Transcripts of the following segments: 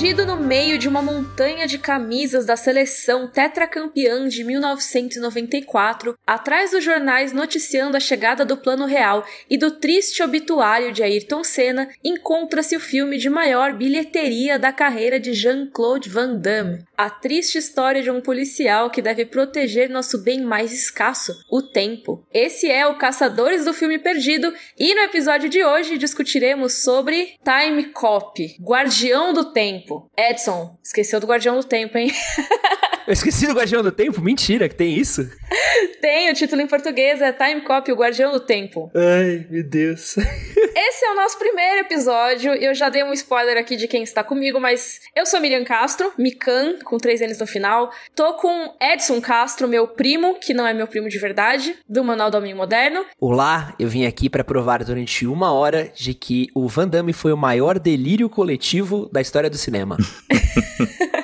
Perdido no meio de uma montanha de camisas da seleção tetracampeã de 1994, atrás dos jornais noticiando a chegada do Plano Real e do triste obituário de Ayrton Senna, encontra-se o filme de maior bilheteria da carreira de Jean-Claude Van Damme. A triste história de um policial que deve proteger nosso bem mais escasso, o tempo. Esse é o Caçadores do Filme Perdido e no episódio de hoje discutiremos sobre Time Cop, Guardião do Tempo. Edson, esqueceu do Guardião do Tempo, hein? Eu esqueci do Guardião do Tempo? Mentira, que tem isso? tem, o título em português é Time Cop, o Guardião do Tempo. Ai, meu Deus. Esse é o nosso primeiro episódio. Eu já dei um spoiler aqui de quem está comigo, mas eu sou Miriam Castro, Mikan, com três N's no final. Tô com Edson Castro, meu primo, que não é meu primo de verdade, do Manual do Homem Moderno. Olá, eu vim aqui para provar durante uma hora de que o Van Damme foi o maior delírio coletivo da história do cinema.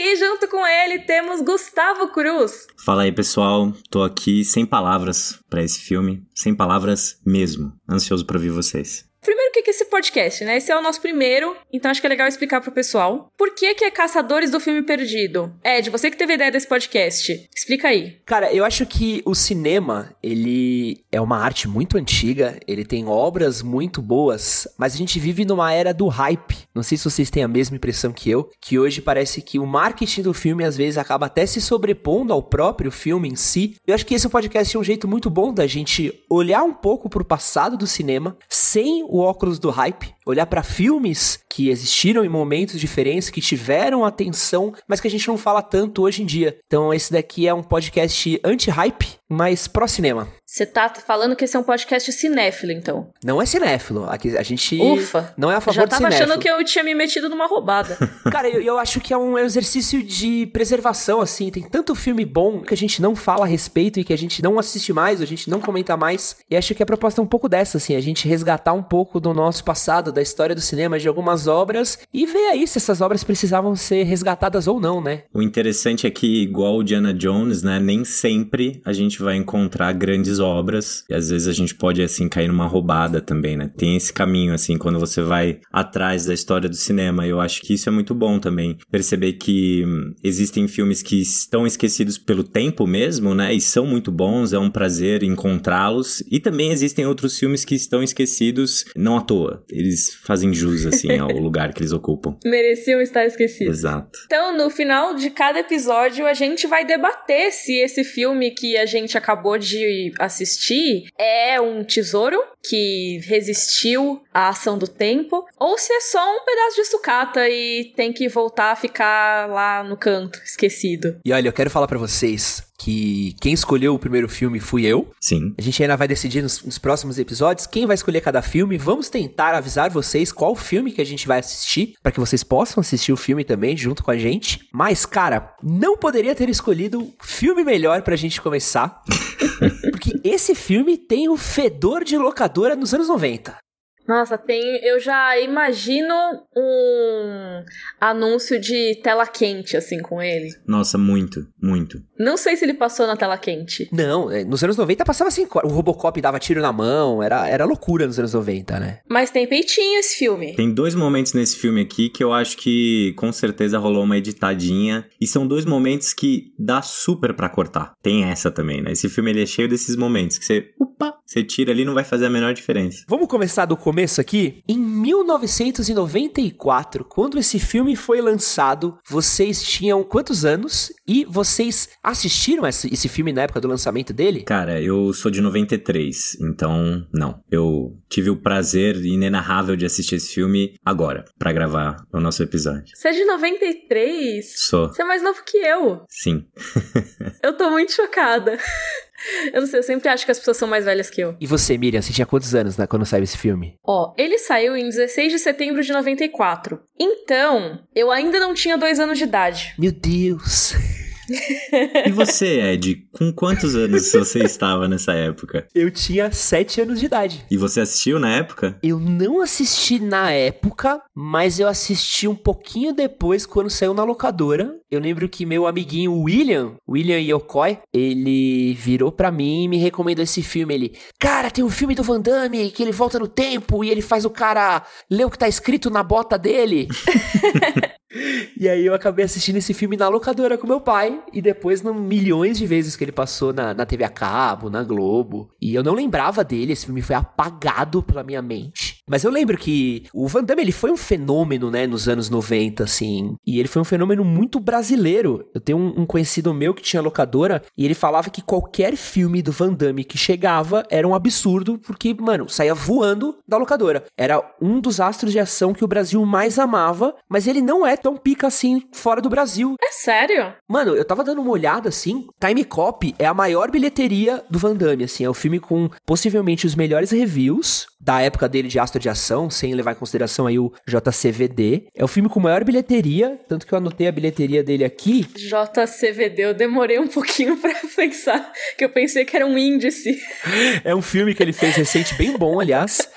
E junto com ele temos Gustavo Cruz. Fala aí, pessoal. Tô aqui sem palavras para esse filme, sem palavras mesmo. Ansioso para ouvir vocês. Primeiro, o que é esse podcast, né? Esse é o nosso primeiro, então acho que é legal explicar pro pessoal. Por que que é Caçadores do Filme Perdido? Ed, você que teve a ideia desse podcast, explica aí. Cara, eu acho que o cinema, ele é uma arte muito antiga, ele tem obras muito boas, mas a gente vive numa era do hype. Não sei se vocês têm a mesma impressão que eu, que hoje parece que o marketing do filme às vezes acaba até se sobrepondo ao próprio filme em si. Eu acho que esse podcast é um jeito muito bom da gente olhar um pouco pro passado do cinema sem o óculos do hype, olhar para filmes que existiram em momentos diferentes, que tiveram atenção, mas que a gente não fala tanto hoje em dia. Então esse daqui é um podcast anti-hype, mas pró-cinema. Você tá falando que esse é um podcast cinéfilo, então? Não é cinéfilo. Aqui a gente Ufa, não é a favor já tava de cinéfilo. achando que eu tinha me metido numa roubada. Cara, eu, eu, acho que é um exercício de preservação, assim. Tem tanto filme bom que a gente não fala a respeito e que a gente não assiste mais, a gente não comenta mais. E acho que a proposta é um pouco dessa, assim. A gente resgatar um pouco do nosso passado, da história do cinema, de algumas obras e ver aí se essas obras precisavam ser resgatadas ou não, né? O interessante é que, igual o Diana Jones, né? Nem sempre a gente vai encontrar grandes obras. E às vezes a gente pode, assim, cair numa roubada também, né? Tem esse caminho, assim, quando você vai atrás da história do cinema. Eu acho que isso é muito bom também. Perceber que existem filmes que estão esquecidos pelo tempo mesmo, né? E são muito bons, é um prazer encontrá-los. E também existem outros filmes que estão esquecidos não à toa. Eles fazem jus, assim, ao lugar que eles ocupam. Mereciam estar esquecidos. Exato. Então, no final de cada episódio, a gente vai debater se esse filme que a gente acabou de assistir é um tesouro que resistiu à ação do tempo, ou se é só um pedaço de sucata e tem que voltar a ficar lá no canto, esquecido. E olha, eu quero falar para vocês que quem escolheu o primeiro filme fui eu. Sim. A gente ainda vai decidir nos, nos, próximos episódios quem vai escolher cada filme. Vamos tentar avisar vocês qual filme que a gente vai assistir, para que vocês possam assistir o filme também junto com a gente. Mas, cara, não poderia ter escolhido filme melhor pra gente começar. esse filme tem o fedor de locadora nos anos 90. Nossa, tem. Eu já imagino um anúncio de tela quente, assim, com ele. Nossa, muito, muito. Não sei se ele passou na tela quente. Não, é, nos anos 90 passava assim. O Robocop dava tiro na mão, era, era loucura nos anos 90, né? Mas tem peitinho esse filme. Tem dois momentos nesse filme aqui que eu acho que com certeza rolou uma editadinha. E são dois momentos que dá super pra cortar. Tem essa também, né? Esse filme ele é cheio desses momentos que você. Opa! Você tira ali não vai fazer a menor diferença. Vamos começar do começo aqui? Em 1994, quando esse filme foi lançado, vocês tinham quantos anos? E vocês assistiram esse, esse filme na época do lançamento dele? Cara, eu sou de 93, então não. Eu tive o prazer inenarrável de assistir esse filme agora, para gravar o nosso episódio. Você é de 93? Sou. Você é mais novo que eu. Sim. eu tô muito chocada. Eu não sei, eu sempre acho que as pessoas são mais velhas que eu. E você, Miriam, você tinha quantos anos né, quando saiu esse filme? Ó, ele saiu em 16 de setembro de 94. Então, eu ainda não tinha dois anos de idade. Meu Deus. E você, Ed, com quantos anos você estava nessa época? Eu tinha 7 anos de idade. E você assistiu na época? Eu não assisti na época, mas eu assisti um pouquinho depois, quando saiu na locadora. Eu lembro que meu amiguinho William, William Yokoi, ele virou pra mim e me recomendou esse filme. Ele, cara, tem um filme do Van Damme que ele volta no tempo e ele faz o cara ler o que tá escrito na bota dele. E aí eu acabei assistindo esse filme na locadora com meu pai, e depois no milhões de vezes que ele passou na, na TV a cabo, na Globo. E eu não lembrava dele, esse filme foi apagado pela minha mente. Mas eu lembro que o Van Damme, ele foi um fenômeno, né, nos anos 90, assim. E ele foi um fenômeno muito brasileiro. Eu tenho um, um conhecido meu que tinha locadora, e ele falava que qualquer filme do Van Damme que chegava era um absurdo, porque, mano, saía voando da locadora. Era um dos astros de ação que o Brasil mais amava, mas ele não é tão pica assim fora do Brasil. É sério? Mano, eu tava dando uma olhada assim. Time Cop é a maior bilheteria do Van Damme, assim. É o filme com possivelmente os melhores reviews da época dele de astro de ação, sem levar em consideração aí o JCVD. É o filme com maior bilheteria, tanto que eu anotei a bilheteria dele aqui. JCVD, eu demorei um pouquinho pra pensar, que eu pensei que era um índice. É um filme que ele fez recente, bem bom, aliás.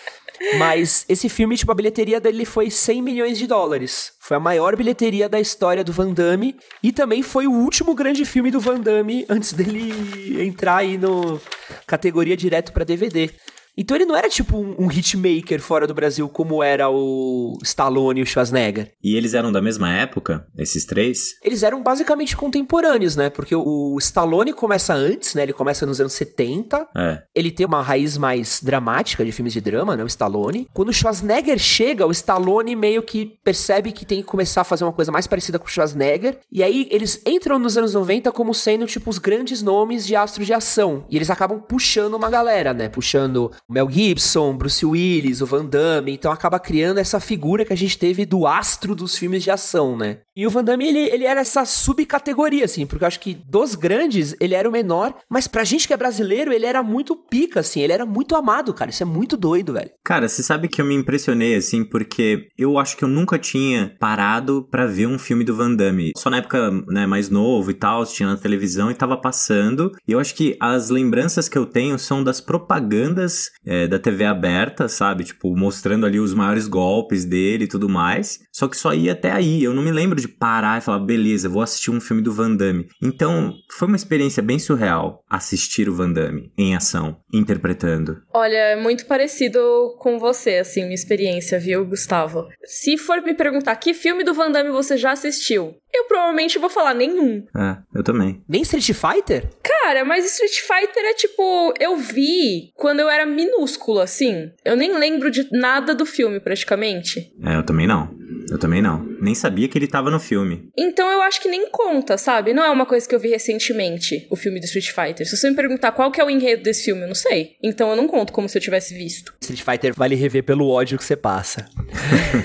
Mas esse filme, tipo, a bilheteria dele foi 100 milhões de dólares. Foi a maior bilheteria da história do Van Damme. E também foi o último grande filme do Van Damme antes dele entrar aí no categoria direto para DVD. Então ele não era tipo um, um hitmaker fora do Brasil como era o Stallone e o Schwarzenegger. E eles eram da mesma época, esses três? Eles eram basicamente contemporâneos, né? Porque o, Stallone começa antes, né? Ele começa nos anos 70. É. Ele tem uma raiz mais dramática de filmes de drama, né? O Stallone. Quando o Schwarzenegger chega, o Stallone meio que percebe que tem que começar a fazer uma coisa mais parecida com o Schwarzenegger. E aí eles entram nos anos 90 como sendo, tipo, os grandes nomes de astro de ação. E eles acabam puxando uma galera, né? Puxando Mel Gibson, Bruce Willis, o Van Damme, então acaba criando essa figura que a gente teve do astro dos filmes de ação, né? E o Van Damme, ele, ele era essa subcategoria, assim, porque eu acho que dos grandes, ele era o menor, mas pra gente que é brasileiro, ele era muito pica, assim, ele era muito amado, cara, isso é muito doido, velho. Cara, você sabe que eu me impressionei, assim, porque eu acho que eu nunca tinha parado pra ver um filme do Van Damme. Só na época, né, mais novo e tal, tinha na televisão e tava passando, e eu acho que as lembranças que eu tenho são das propagandas é, da TV aberta, sabe? Tipo, mostrando ali os maiores golpes dele e tudo mais. Só que só ia até aí. Eu não me lembro de parar e falar, beleza, vou assistir um filme do Van Damme. Então, foi uma experiência bem surreal assistir o Van Damme em ação, interpretando. Olha, é muito parecido com você, assim, minha experiência, viu, Gustavo? Se for me perguntar que filme do Van Damme você já assistiu, eu provavelmente vou falar nenhum. É, eu também. Nem Street Fighter? Cara, mas Street Fighter é tipo, eu vi quando eu era minúsculo, assim. Eu nem lembro de nada do filme, praticamente. É, eu também não. Eu também não. Nem sabia que ele tava no filme. Então eu acho que nem conta, sabe? Não é uma coisa que eu vi recentemente, o filme do Street Fighter. Se você me perguntar qual que é o enredo desse filme, eu não sei. Então eu não conto como se eu tivesse visto. Street Fighter vale rever pelo ódio que você passa.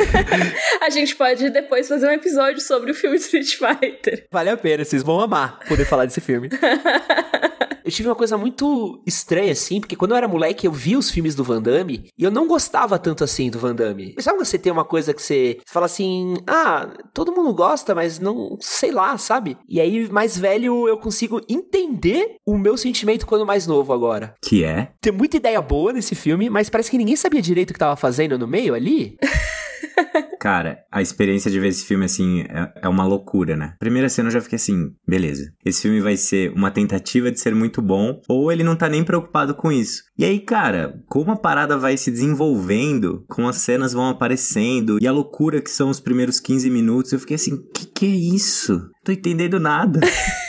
A gente pode depois fazer um episódio sobre o filme Street Fighter. Vale a pena, vocês vão amar poder falar desse filme. eu tive uma coisa muito estranha, assim, porque quando eu era moleque eu via os filmes do Van Damme e eu não gostava tanto assim do Van Damme. Sabe quando você tem uma coisa que você, você fala assim, ah, todo mundo gosta, mas não sei lá, sabe? E aí, mais velho, eu consigo entender o meu sentimento quando mais novo agora. Que é? Tem muita ideia boa nesse filme, mas parece que ninguém sabia direito o que tava fazendo no meio ali. Cara, a experiência de ver esse filme, assim, é, é, uma loucura, né? Primeira cena eu já fiquei assim, beleza. Esse filme vai ser uma tentativa de ser muito bom, ou ele não tá nem preocupado com isso. E aí, cara, como a parada vai se desenvolvendo, como as cenas vão aparecendo, e a loucura que são os primeiros 15 minutos, eu fiquei assim, que que é isso? Tô entendendo nada.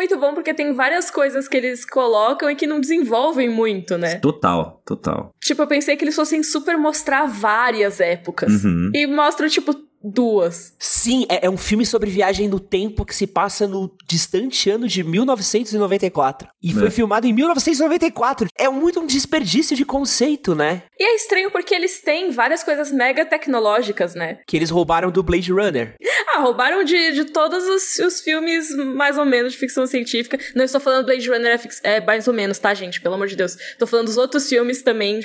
Muito bom porque tem várias coisas que eles colocam e que não desenvolvem muito, né? Total, total. Tipo, eu pensei que eles fossem super mostrar várias épocas. Uhum. E mostram, tipo, duas. Sim, é, é, um filme sobre viagem no tempo que se passa no distante ano de 1994. E foi é. filmado em 1994. É muito um desperdício de conceito, né? E é estranho porque eles têm várias coisas mega tecnológicas, né? Que eles roubaram do Blade Runner. Ah, roubaram de, de todos os, os filmes, mais ou menos, de ficção científica. Não estou falando Blade Runner, é, é mais ou menos, tá, gente? Pelo amor de Deus. Estou falando dos outros filmes também,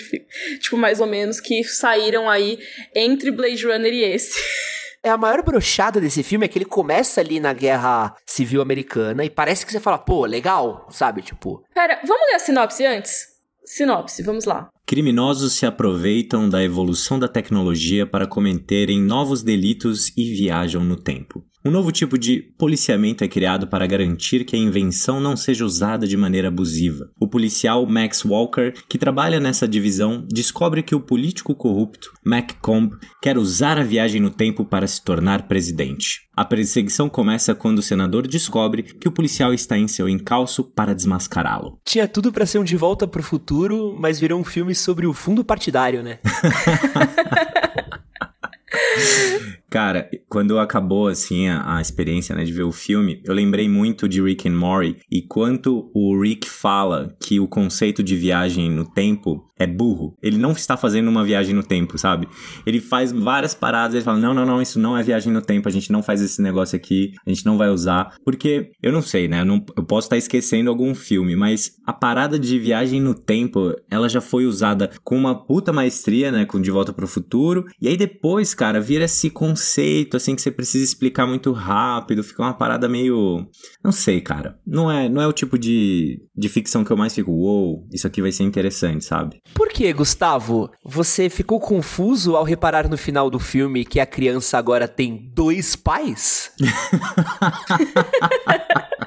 tipo, mais ou menos, que saíram aí entre Blade Runner e esse. É a maior brochada desse filme é que ele começa ali na guerra civil americana e parece que você fala, pô, legal, sabe? Tipo. Pera, vamos ler a sinopse antes? Sinopse, vamos lá. Criminosos se aproveitam da evolução da tecnologia para cometerem novos delitos e viajam no tempo. Um novo tipo de policiamento é criado para garantir que a invenção não seja usada de maneira abusiva. O policial Max Walker, que trabalha nessa divisão, descobre que o político corrupto McComb quer usar a viagem no tempo para se tornar presidente. A perseguição começa quando o senador descobre que o policial está em seu encalço para desmascará-lo. Tinha tudo para ser um De Volta para o Futuro, mas virou um filme sobre o fundo partidário, né? Cara, quando acabou assim a, a experiência né, de ver o filme, eu lembrei muito de Rick and Morty e quanto o Rick fala que o conceito de viagem no tempo é burro. Ele não está fazendo uma viagem no tempo, sabe? Ele faz várias paradas, ele fala: "Não, não, não, isso não é viagem no tempo, a gente não faz esse negócio aqui, a gente não vai usar". Porque eu não sei, né? Eu, não, eu posso estar esquecendo algum filme, mas a parada de viagem no tempo, ela já foi usada com uma puta maestria, né, com De Volta para o Futuro. E aí depois, cara, vira esse conceito assim, que você precisa explicar muito rápido, fica uma parada meio. Não sei, cara. Não é, não é o tipo de, de ficção que eu mais fico, uou, wow, isso aqui vai ser interessante, sabe? Por que, Gustavo? Você ficou confuso ao reparar no final do filme que a criança agora tem dois pais?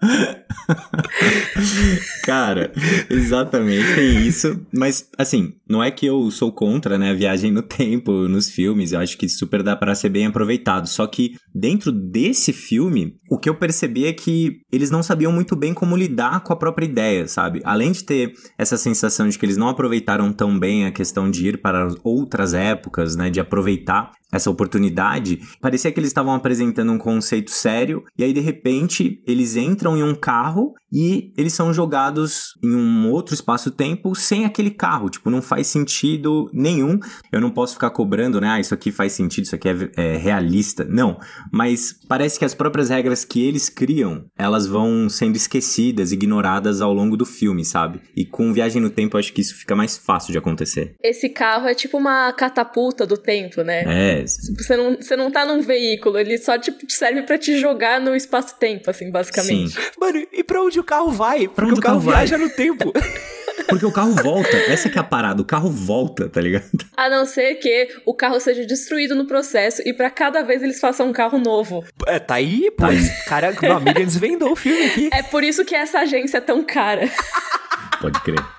Cara, exatamente, tem isso. Mas, assim, não é que eu sou contra, né, a viagem no tempo nos filmes. Eu acho que super dá para ser bem aproveitado. Só que dentro desse filme, o que eu percebi é que eles não sabiam muito bem como lidar com a própria ideia, sabe? Além de ter essa sensação de que eles não aproveitaram tão bem a questão de ir para outras épocas, né, de aproveitar essa oportunidade, parecia que eles estavam apresentando um conceito sério e aí de repente eles entram em um carro e eles são jogados em um outro espaço-tempo sem aquele carro, tipo, não faz sentido nenhum. Eu não posso ficar cobrando, né? Ah, isso aqui faz sentido, isso aqui é, é realista. Não, mas parece que as próprias regras que eles criam, elas vão sendo esquecidas, ignoradas ao longo do filme, sabe? E com Viagem no Tempo, eu acho que isso fica mais fácil de acontecer. Esse carro é tipo uma catapulta do tempo, né? É, você não, você não tá num veículo, ele só tipo, serve para te jogar no espaço-tempo, assim, basicamente. Sim. Mano, e pra onde o carro vai? Pra Porque onde o carro, carro viaja no tempo. Porque o carro volta. Essa que é a parada. O carro volta, tá ligado? A não ser que o carro seja destruído no processo e para cada vez eles façam um carro novo. É, tá aí, pô. Tá aí. Cara, meu amigo desvendou o filme aqui. É por isso que essa agência é tão cara. Pode crer.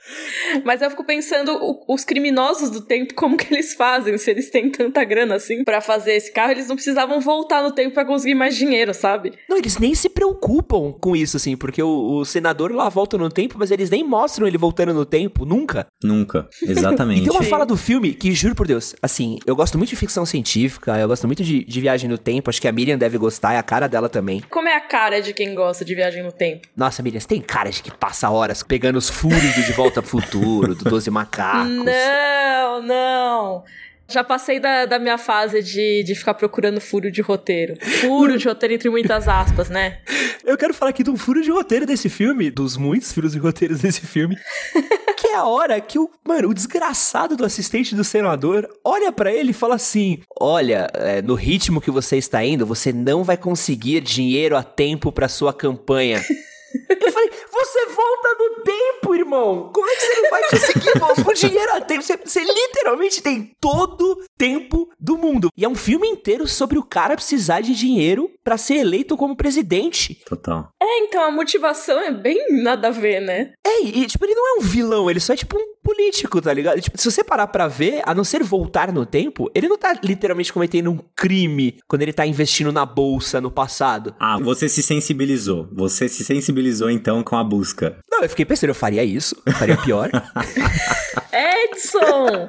Mas eu fico pensando os criminosos do tempo, como que eles fazem? Se eles têm tanta grana assim para fazer esse carro, eles não precisavam voltar no tempo para conseguir mais dinheiro, sabe? Não, eles nem se preocupam com isso, assim, porque o, o, senador lá volta no tempo, mas eles nem mostram ele voltando no tempo, nunca. Nunca, exatamente. e tem uma fala do filme que, juro por Deus, assim, eu gosto muito de ficção científica, eu gosto muito de, de viagem no tempo, acho que a Miriam deve gostar, é a cara dela também. Como é a cara de quem gosta de viagem no tempo? Nossa, Miriam, você tem cara de que passa horas pegando os furos do De Volta Futuro futuro, do Doze Macacos. Não, não. Já passei da, da minha fase de, de ficar procurando furo de roteiro. Furo de roteiro entre muitas aspas, né? Eu quero falar aqui de um furo de roteiro desse filme, dos muitos furos de roteiros desse filme. que é a hora que o, mano, o desgraçado do assistente do senador olha para ele e fala assim: Olha, é, no ritmo que você está indo, você não vai conseguir dinheiro a tempo para sua campanha. Eu falei, você volta no tempo, irmão. Como é que você não vai conseguir voltar com dinheiro a tempo? Você, você, literalmente tem todo tempo do mundo. E é um filme inteiro sobre o cara precisar de dinheiro para ser eleito como presidente. Total. É, então a motivação é bem nada a ver, né? É, e tipo, ele não é um vilão, ele só é tipo um político, tá ligado? Tipo, se você parar pra ver, a não ser voltar no tempo, ele não tá literalmente cometendo um crime quando ele tá investindo na bolsa no passado. Ah, você se sensibilizou. Você se sensibilizou então com a busca. Não, eu fiquei pensando, eu faria isso, eu faria pior. Edson!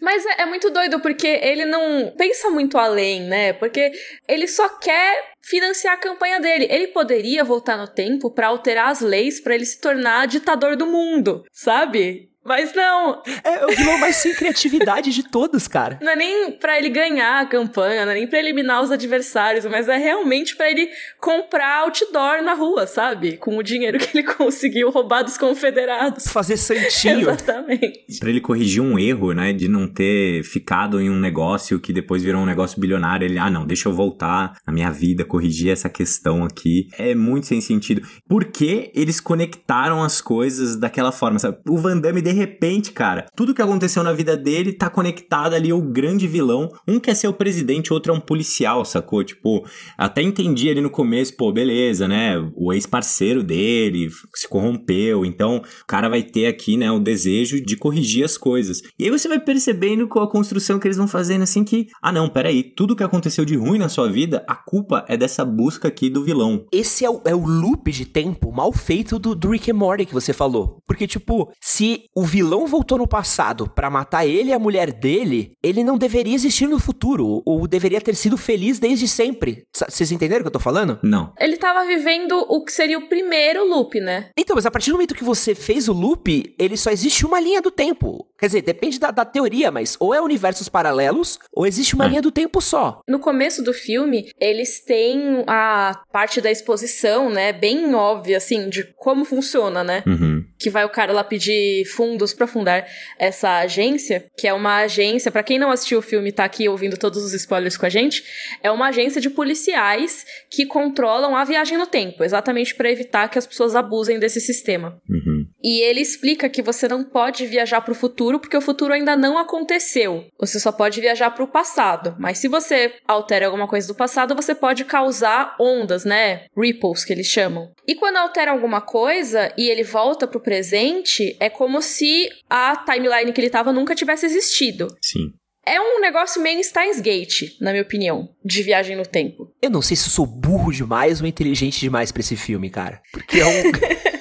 Mas é, é, muito doido porque ele não pensa muito além, né? Porque ele só quer financiar a campanha dele. Ele poderia voltar no tempo para alterar as leis para ele se tornar ditador do mundo, sabe? Mas não. É o vilão mais sem criatividade de todos, cara. Não é nem pra ele ganhar a campanha, não é nem pra eliminar os adversários, mas é realmente para ele comprar outdoor na rua, sabe? Com o dinheiro que ele conseguiu roubar dos confederados. Fazer santinho. Exatamente. Pra ele corrigir um erro, né? De não ter ficado em um negócio que depois virou um negócio bilionário. Ele, ah, não, deixa eu voltar na minha vida, corrigir essa questão aqui. É muito sem sentido. Por que eles conectaram as coisas daquela forma, sabe? O Van Damme, de repente, cara, tudo que aconteceu na vida dele tá conectado ali ao grande vilão. Um quer ser o presidente, outro é um policial, sacou? Tipo, até entendi ali no começo, pô, beleza, né? O ex-parceiro dele se corrompeu, então o cara vai ter aqui, né, o desejo de corrigir as coisas. E aí você vai percebendo com a construção que eles vão fazendo assim que, ah não, peraí, tudo que aconteceu de ruim na sua vida, a culpa é dessa busca aqui do vilão. Esse é o, é o loop de tempo mal feito do, do Rick and Morty que você falou. Porque, tipo, se o vilão voltou no passado para matar ele e a mulher dele, ele não deveria existir no futuro, ou deveria ter sido feliz desde sempre. Vocês entenderam o que eu tô falando? Não. Ele tava vivendo o que seria o primeiro loop, né? Então, mas a partir do momento que você fez o loop, ele só existe uma linha do tempo. Quer dizer, depende da, da teoria, mas ou é universos paralelos, ou existe uma é. linha do tempo só. No começo do filme, eles têm a parte da exposição, né, bem óbvia, assim, de como funciona, né? Uhum. Que vai o cara lá pedir fundos para fundar essa agência, que é uma agência, para quem não assistiu o filme e tá aqui ouvindo todos os spoilers com a gente, é uma agência de policiais que controlam a viagem no tempo, exatamente para evitar que as pessoas abusem desse sistema. Uhum. E ele explica que você não pode viajar para o futuro porque o futuro ainda não aconteceu. Você só pode viajar para o passado. Mas se você altera alguma coisa do passado, você pode causar ondas, né? Ripples que eles chamam. E quando altera alguma coisa e ele volta para o presente, é como se a timeline que ele estava nunca tivesse existido. Sim. É um negócio meio Steins Gate, na minha opinião, de viagem no tempo. Eu não sei se eu sou burro demais ou inteligente demais para esse filme, cara. Porque é um.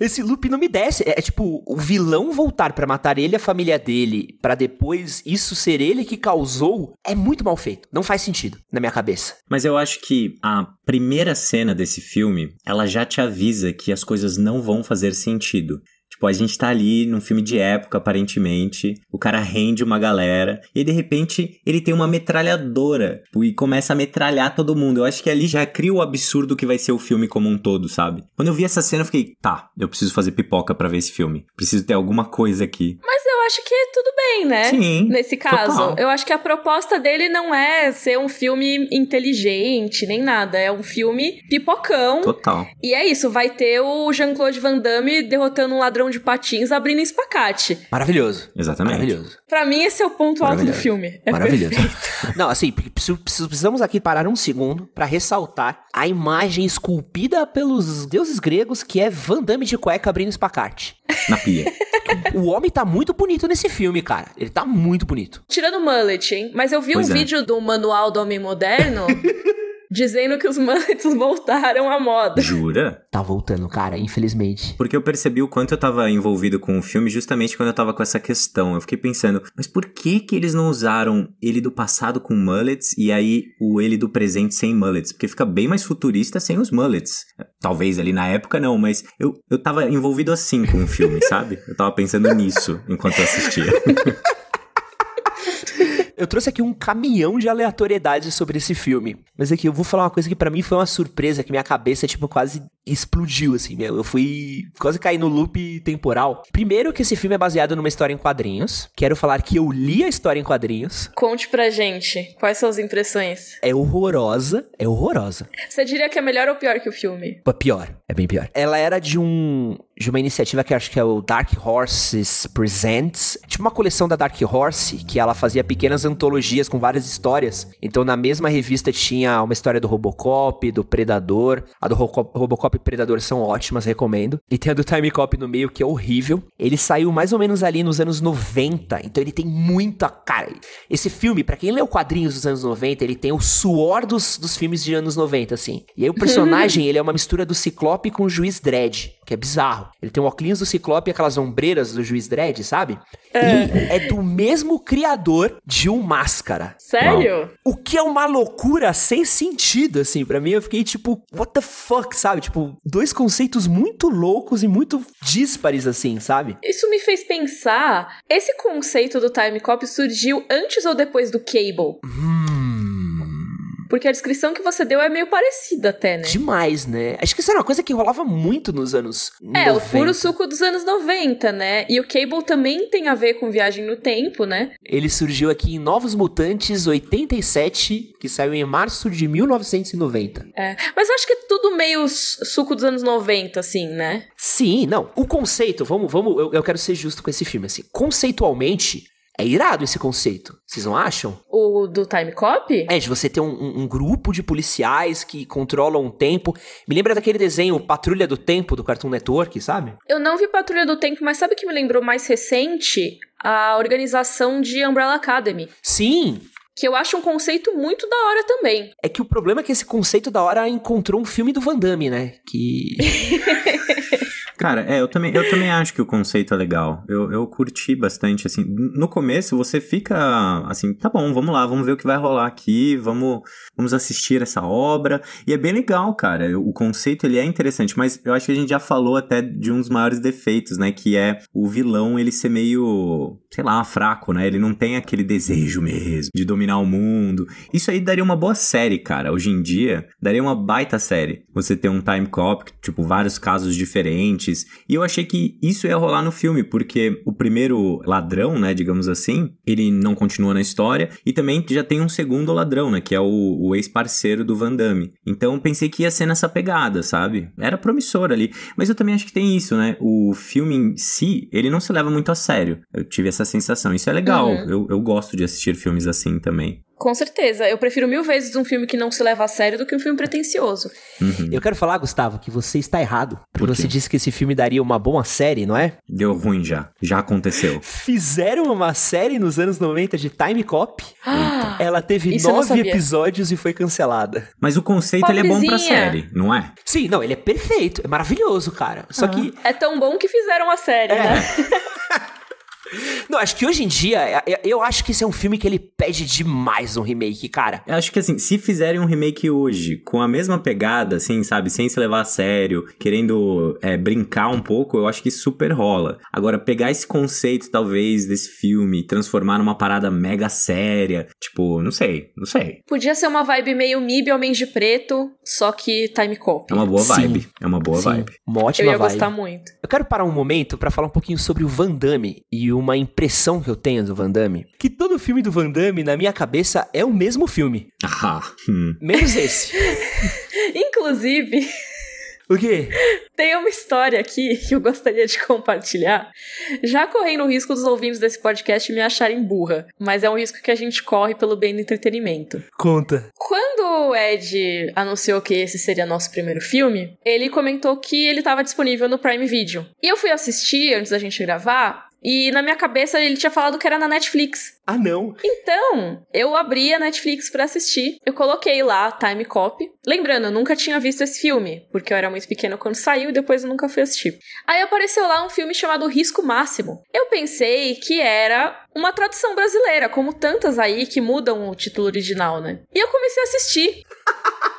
Esse loop não me desce. É, é tipo, o vilão voltar para matar ele e a família dele, para depois isso ser ele que causou, é muito mal feito. Não faz sentido na minha cabeça. Mas eu acho que a primeira cena desse filme, ela já te avisa que as coisas não vão fazer sentido. Tipo, a gente tá ali num filme de época, aparentemente. O cara rende uma galera. E de repente ele tem uma metralhadora. Tipo, e começa a metralhar todo mundo. Eu acho que ali já cria o absurdo que vai ser o filme como um todo, sabe? Quando eu vi essa cena, eu fiquei, tá, eu preciso fazer pipoca para ver esse filme. Preciso ter alguma coisa aqui. Mas acho que tudo bem, né? Sim. Nesse caso. Total. Eu acho que a proposta dele não é ser um filme inteligente, nem nada. É um filme pipocão. Total. E é isso, vai ter o Jean-Claude Van Damme derrotando um ladrão de patins abrindo espacate. Maravilhoso. Exatamente. Maravilhoso. Pra mim, esse é o ponto alto do filme. É Maravilhoso. perfeito. Não, assim, precisamos aqui parar um segundo para ressaltar a imagem esculpida pelos deuses gregos que é Van Damme de cueca abrindo espacate. Na pia. o homem tá muito bonito nesse filme, cara. Ele tá muito bonito. Tirando o mullet, hein? Mas eu vi Pois um é. vídeo do Manual do Homem Moderno dizendo que os mullets voltaram à moda. Jura? Tá voltando, cara, infelizmente. Porque eu percebi o quanto eu tava envolvido com o filme justamente quando eu tava com essa questão. Eu fiquei pensando, mas por que que eles não usaram ele do passado com mullets e aí o ele do presente sem mullets? Porque fica bem mais futurista sem os mullets. Talvez ali na época não, mas eu, eu tava envolvido assim com o filme, sabe? Eu tava pensando nisso enquanto eu assistia. Eu trouxe aqui um caminhão de aleatoriedades sobre esse filme. Mas aqui eu vou falar uma coisa que pra mim foi uma surpresa, que minha cabeça, tipo, quase explodiu, assim, meu. Eu fui quase cair no loop temporal. Primeiro que esse filme é baseado numa história em quadrinhos. Quero falar que eu li a história em quadrinhos. Conte pra gente, quais são as impressões? É horrorosa, é horrorosa. Você diria que é melhor ou pior que o filme? Pô, pior, é bem pior. Ela era de um de uma iniciativa que eu acho que é o Dark Horses Presents, tipo uma coleção da Dark Horse, que ela fazia pequenas antologias com várias histórias. Então na mesma revista tinha uma história do Robocop, do Predador. A do Roco- E Predador são ótimas, recomendo. E tem a do Time Cop no meio, que é horrível. Ele saiu mais ou menos ali nos anos 90, então ele tem muita cara. Esse filme, pra quem leu quadrinhos dos anos 90, ele tem o suor dos, dos filmes de anos 90, assim. E aí o personagem, ele é uma mistura do Ciclope com o Juiz Dredd, que é bizarro. Ele tem o óculos do Ciclope e aquelas ombreiras do Juiz Dredd, sabe? E é do mesmo criador de um Máscara. Sério? O que é uma loucura sem sentido, assim. Pra mim, eu fiquei tipo, what the fuck, sabe? Tipo, dois conceitos muito loucos e muito díspares, assim, sabe? Isso me fez pensar: esse conceito do time cop surgiu antes ou depois do Cable? Hum. Porque a descrição que você deu é meio parecida até, né? Demais, né? Acho que isso era uma coisa que rolava muito nos anos É, 90. o puro suco dos anos 90, né? E o Cable também tem a ver com viagem no tempo, né? Ele surgiu aqui em Novos Mutantes 87, que saiu em março de 1990. É. Mas acho que é tudo meio suco dos anos 90, assim, né? Sim, não. O conceito, vamos, vamos, eu, eu quero ser justo com esse filme, assim. Conceitualmente, é irado esse conceito. Vocês não acham? O do Time Cop? É, de você ter um, um- um grupo de policiais que controlam o tempo. Me lembra daquele desenho Patrulha do Tempo do Cartoon Network, sabe? Eu não vi Patrulha do Tempo, mas sabe o que me lembrou mais recente? A organização de Umbrella Academy. Sim, Que eu acho um conceito muito da hora também. É que o problema é que esse conceito da hora encontrou um filme do Van Damme, né? Que. Cara, é, eu também, eu também acho que o conceito é legal. Eu, eu curti bastante, assim. No começo você fica assim, tá bom, vamos lá, vamos ver o que vai rolar aqui, vamos, vamos assistir essa obra. E é bem legal, cara. O conceito ele é interessante, mas eu acho que a gente já falou até de um dos maiores defeitos, né? Que é o vilão ele ser meio, sei lá, fraco, né? Ele não tem aquele desejo mesmo de dominar o mundo. Isso aí daria uma boa série, cara. Hoje em dia, daria uma baita série. Você ter um time cop, tipo, vários casos diferentes. E eu achei que isso ia rolar no filme, porque o primeiro ladrão, né, digamos assim, ele não continua na história. E também já tem um segundo ladrão, né, que é o, o ex-parceiro do Van Damme. Então pensei que ia ser nessa pegada, sabe? Era promissor ali. Mas eu também acho que tem isso, né? O filme em si, ele não se leva muito a sério. Eu tive essa sensação. Isso é legal. Uhum. Eu, eu gosto de assistir filmes assim também. Com certeza. Eu prefiro mil vezes um filme que não se leva a sério do que um filme pretencioso. Uhum. Eu quero falar, Gustavo, que você está errado. Porque você disse que esse filme daria uma boa série, não é? Deu ruim já. Já aconteceu. Fizeram uma série nos anos 90 de Time Cop. Ah, Ela teve nove episódios e foi cancelada. Mas o conceito ele é bom pra série, não é? Sim, não, ele é perfeito, é maravilhoso, cara. Só que é tão bom que fizeram a série, É. né? Não, acho que hoje em dia, é- é- eu acho que esse é um filme que ele pede demais um remake, cara. Eu acho que assim, se fizerem um remake hoje, com a mesma pegada, assim, sabe, sem se levar a sério, querendo é, brincar um pouco, eu acho que super rola. Agora, pegar esse conceito, talvez, desse filme, transformar numa parada mega séria, tipo, não sei, não sei. Podia ser uma vibe meio MIB Homens de Preto, só que Time Cop. É uma boa Sim. vibe. É uma boa Sim, vibe. Uma Eu ótima ia vibe. gostar muito. Eu quero parar um momento pra falar um pouquinho sobre o Van Damme e uma impressão que eu tenho do Van Damme. Que todo filme do Van Damme, na minha cabeça, é o mesmo filme. Ah, hum. Menos esse. Inclusive, o quê? tem uma história aqui que eu gostaria de compartilhar. Já correndo o risco dos ouvintes desse podcast me acharem burra, mas é um risco que a gente corre pelo bem do entretenimento. Conta. Quando o Ed anunciou que esse seria nosso primeiro filme, ele comentou que ele estava disponível no Prime Video. E eu fui assistir antes da gente gravar, e na minha cabeça ele tinha falado que era na Netflix. Ah, não. Então, eu abri a Netflix pra assistir. Eu coloquei lá Time Cop. Lembrando, eu nunca tinha visto esse filme, porque eu era muito pequena quando saiu e depois eu nunca fui assistir. Aí apareceu lá um filme chamado Risco Máximo. Eu pensei que era uma tradução brasileira, como tantas aí que mudam o título original, né? E eu comecei a assistir.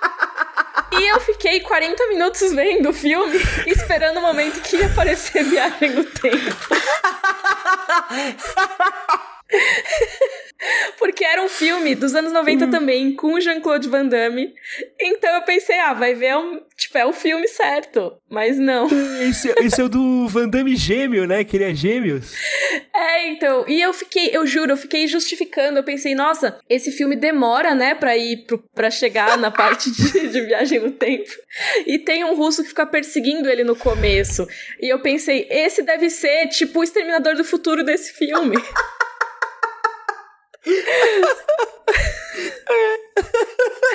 E eu fiquei 40 minutos vendo o filme, esperando o momento que ia aparecer Viagem no Tempo. Porque era um filme dos anos 90 também, com o Jean-Claude Van Damme. Então eu pensei, ah, vai ver um, tipo, é o filme certo. Mas não. Esse, esse é o do Van Damme gêmeo, né? Que ele é gêmeos. É, então. E eu fiquei, eu juro, eu fiquei justificando. Eu pensei, nossa, esse filme demora, né, pra ir pro, pra chegar na parte de, de viagem no tempo. E tem um russo que fica perseguindo ele no começo. E eu pensei, esse deve ser, tipo, o Exterminador do Futuro desse filme.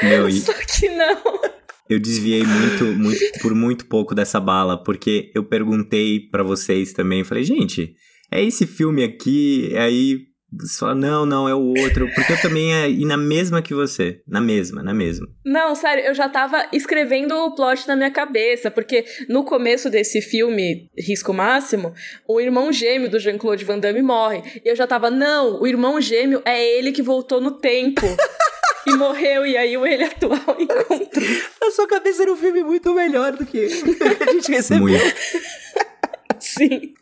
Meu, Só que não. eu desviei muito, muito, por muito pouco dessa bala, porque eu perguntei pra vocês também, falei, gente, é esse filme aqui? Aí você fala, não, não, é o outro, porque eu também ia ir na mesma que você, na mesma, na mesma. Não, sério, eu já tava escrevendo o plot na minha cabeça, porque no começo desse filme, Risco Máximo, o irmão gêmeo do Jean-Claude Van Damme morre. E eu já tava, não, o irmão gêmeo é ele que voltou no tempo. e morreu, e aí o ele atual encontrou. sua cabeça era um filme muito melhor do que a gente recebeu. Muito. Sim.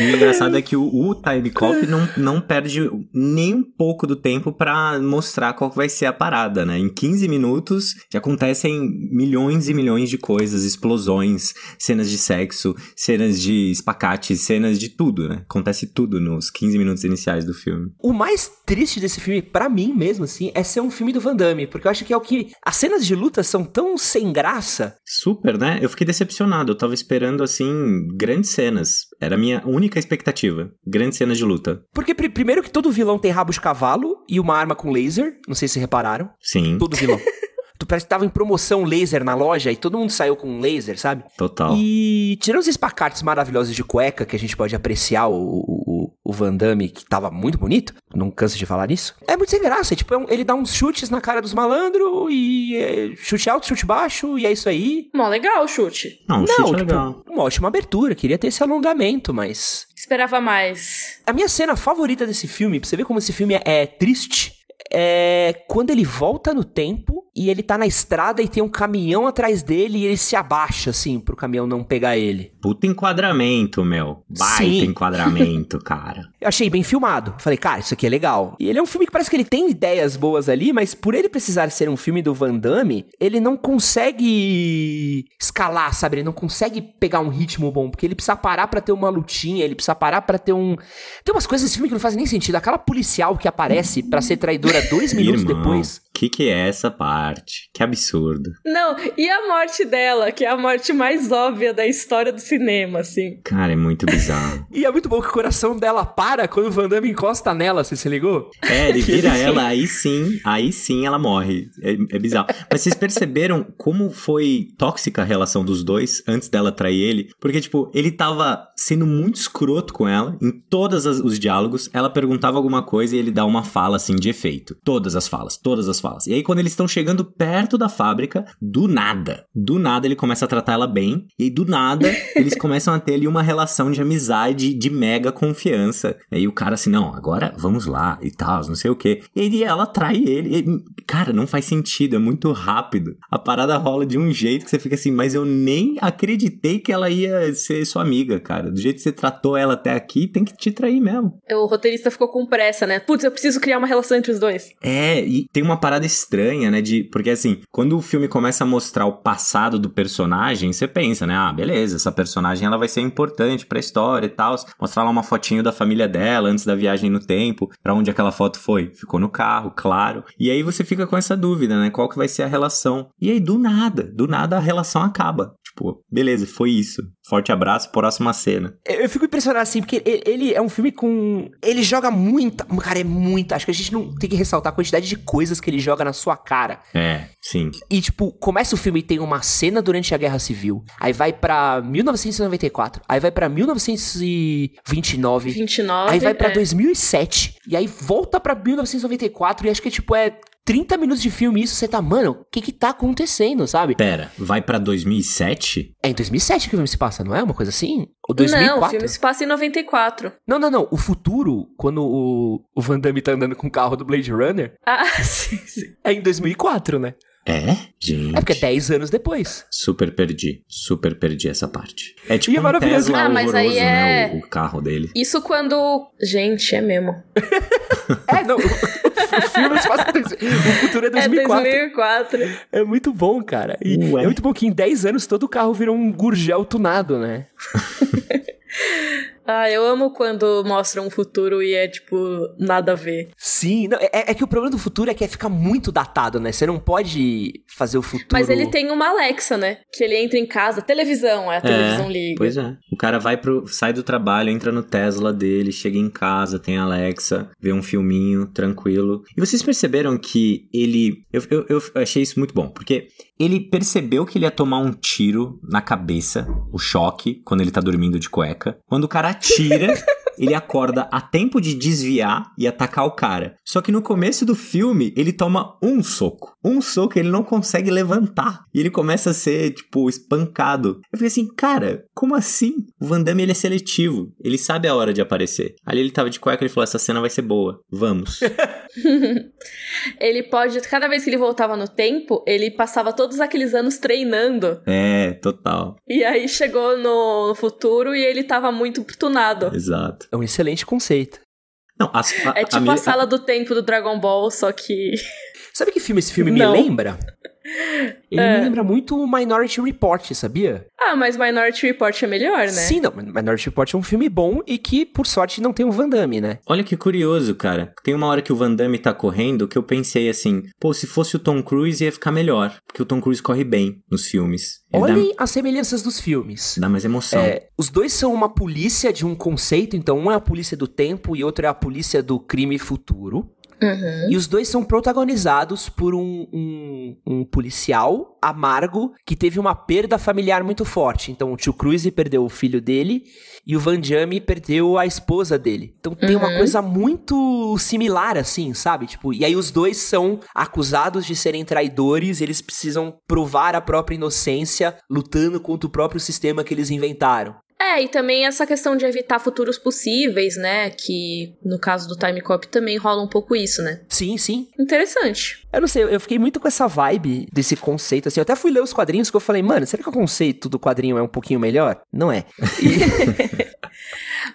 E o engraçado é que o, o Time Cop não, não perde nem um pouco do tempo para mostrar qual vai ser a parada, né? Em 15 minutos já acontecem milhões e milhões de coisas, explosões, cenas de sexo, cenas de espacate, cenas de tudo, né? Acontece tudo nos 15 minutos iniciais do filme. O mais triste desse filme, para mim mesmo, assim, é ser um filme do Van Damme, porque eu acho que é o que. As cenas de luta são tão sem graça. Super, né? Eu fiquei decepcionado. Eu tava esperando, assim, grandes cenas. Era a minha única expectativa. Grandes cenas de luta. Porque, pr primeiro, que todo vilão tem rabo de cavalo e uma arma com laser. Não sei se repararam. Sim. Todo vilão. tu parece que tava em promoção laser na loja e todo mundo saiu com um laser, sabe? Total. E tirando os espacates maravilhosos de cueca, que a gente pode apreciar o, o, Van Damme, que tava muito bonito, não canso de falar nisso, é muito sem graça. Tipo, é ele dá uns chutes na cara dos malandros e é, chute alto, chute baixo, e é isso aí. Mó legal o chute. Não, o chute é tipo, legal. Uma ótima abertura, queria ter esse alongamento, mas... Esperava mais. A minha cena favorita desse filme, pra você ver como esse filme é, é triste, é quando ele volta no tempo e ele tá na estrada e tem um caminhão atrás dele e ele se abaixa, assim, pro caminhão não pegar ele. Puta enquadramento, meu. Baita Sim. enquadramento, cara. Eu achei bem filmado. Falei, cara, isso aqui é legal. E ele é um filme que parece que ele tem ideias boas ali, mas por ele precisar ser um filme do Van Damme, ele não consegue escalar, sabe? Ele não consegue pegar um ritmo bom, porque ele precisa parar para ter uma lutinha, ele precisa parar para ter um. Tem umas coisas nesse filme que não fazem nem sentido. Aquela policial que aparece para ser traidora dois minutos Irmão, depois. O que, que é essa parte? Que absurdo. Não, e a morte dela, que é a morte mais óbvia da história do cinema, assim. Cara, é muito bizarro. e é muito bom que o coração dela para quando o Van Damme encosta nela, você se ligou? É, ele vira ela, aí sim, aí sim ela morre. É, é bizarro. Mas vocês perceberam como foi tóxica a relação dos dois antes dela trair ele? Porque, tipo, ele tava sendo muito escroto com ela em todos os diálogos. Ela perguntava alguma coisa e ele dá uma fala, assim, de efeito. Todas as falas, todas as falas. E aí, quando eles estão chegando perto da fábrica, do nada, do nada ele começa a tratar ela bem, e do nada eles começam a ter ali uma relação de amizade, de mega confiança. E aí o cara assim, não, agora vamos lá e tal, não sei o que. E aí ela trai ele. E, cara, não faz sentido, é muito rápido. A parada rola de um jeito que você fica assim, mas eu nem acreditei que ela ia ser sua amiga, cara. Do jeito que você tratou ela até aqui, tem que te trair mesmo. O roteirista ficou com pressa, né? Putz, eu preciso criar uma relação entre os dois. É, e tem uma parada estranha, né? De, porque assim, quando o filme começa a mostrar o passado do personagem, você pensa, né? Ah, beleza, essa personagem ela vai ser importante pra história e tal. Mostrar lá uma fotinho da família dela antes da viagem no tempo, para onde aquela foto foi. Ficou no carro, claro. E aí você fica com essa dúvida, né? Qual que vai ser a relação? E aí, do nada, do nada a relação acaba. Tipo, beleza, foi isso. Forte abraço, próxima cena. Eu fico impressionado assim, porque ele é um filme com. Ele joga muita. Cara, é muita. Acho que a gente não tem que ressaltar a quantidade de coisas que ele joga na sua cara. É, sim. E, tipo, começa o filme e tem uma cena durante a Guerra Civil. Aí vai pra 1994. Aí vai pra 1929. 29. Aí vai pra é. 2007. E aí volta pra 1994. E acho que, tipo, é 30 minutos de filme isso, você tá, mano, o que que tá acontecendo, sabe? Pera, vai pra 2007? É em 2007 que o filme se passa, não é? Uma coisa assim? Ou 2004? Não, o filme se passa em 94. Não, não, não. O futuro, quando o, o Van Damme tá andando com o carro do Blade Runner... Ah, sim, sim. É em 2004, né? É? Gente. É porque é 10 anos depois. Super perdi. Super perdi essa parte. É tipo e um Tesla ah, mas aí é... né? O, o, carro dele. Isso quando... Gente, é mesmo. é, não. O, o filme se passa... O futuro é 2004. É 2004. É muito bom, cara. E Ué. é muito bom que em 10 anos todo o carro virou um gurgel tunado, né? Ah, eu amo quando mostram um futuro e é, tipo, nada a ver. Sim, não, é, é, que o problema do futuro é que fica muito datado, né? Você não pode fazer o futuro. Mas ele tem uma Alexa, né? Que ele entra em casa, televisão, é a televisão é, liga. Pois é. O cara vai pro. sai do trabalho, entra no Tesla dele, chega em casa, tem Alexa, vê um filminho tranquilo. E vocês perceberam que ele. Eu, eu, eu achei isso muito bom, porque ele percebeu que ele ia tomar um tiro na cabeça, o choque, quando ele tá dormindo de cueca. Quando o cara atira, ele acorda a tempo de desviar e atacar o cara. Só que no começo do filme, ele toma um soco. Um soco ele não consegue levantar. E ele começa a ser, tipo, espancado. Eu fiquei assim, cara, como assim? O Van Damme, ele é seletivo. Ele sabe a hora de aparecer. Ali ele tava de cueca e ele falou, essa cena vai ser boa. Vamos. ele pode, cada vez que ele voltava no tempo, ele passava todos aqueles anos treinando. É, total. E aí chegou no futuro e ele tava muito tunado. Exato. É um excelente conceito. Não, as, a, é tipo a, a, a sala do tempo do Dragon Ball, só que. Sabe que filme esse filme Não. me lembra? Ele é. me lembra muito Minority Report, sabia? Ah, mas Minority Report é melhor, né? Sim, não. Minority Report é um filme bom e que, por sorte, não tem o Van Damme, né? Olha que curioso, cara. Tem uma hora que o Van Damme tá correndo que eu pensei assim, pô, se fosse o Tom Cruise ia ficar melhor. Porque o Tom Cruise corre bem nos filmes. Ele Olhem dá... as semelhanças dos filmes. Dá mais emoção. É, os dois são uma polícia de um conceito, então um é a polícia do tempo e outro é a polícia do crime futuro. Uhum. E os dois são protagonizados por um, um, um, policial amargo que teve uma perda familiar muito forte. Então o tio Cruise perdeu o filho dele e o Van Damme perdeu a esposa dele. Então tem uhum. uma coisa muito similar assim, sabe? Tipo, e aí os dois são acusados de serem traidores, eles precisam provar a própria inocência lutando contra o próprio sistema que eles inventaram. É, e também essa questão de evitar futuros possíveis, né? Que no caso do Time Cop também rola um pouco isso, né? Sim, sim. Interessante. Eu não sei, eu fiquei muito com essa vibe desse conceito, assim. Eu até fui ler os quadrinhos que eu falei, mano, será que o conceito do quadrinho é um pouquinho melhor? Não é. E...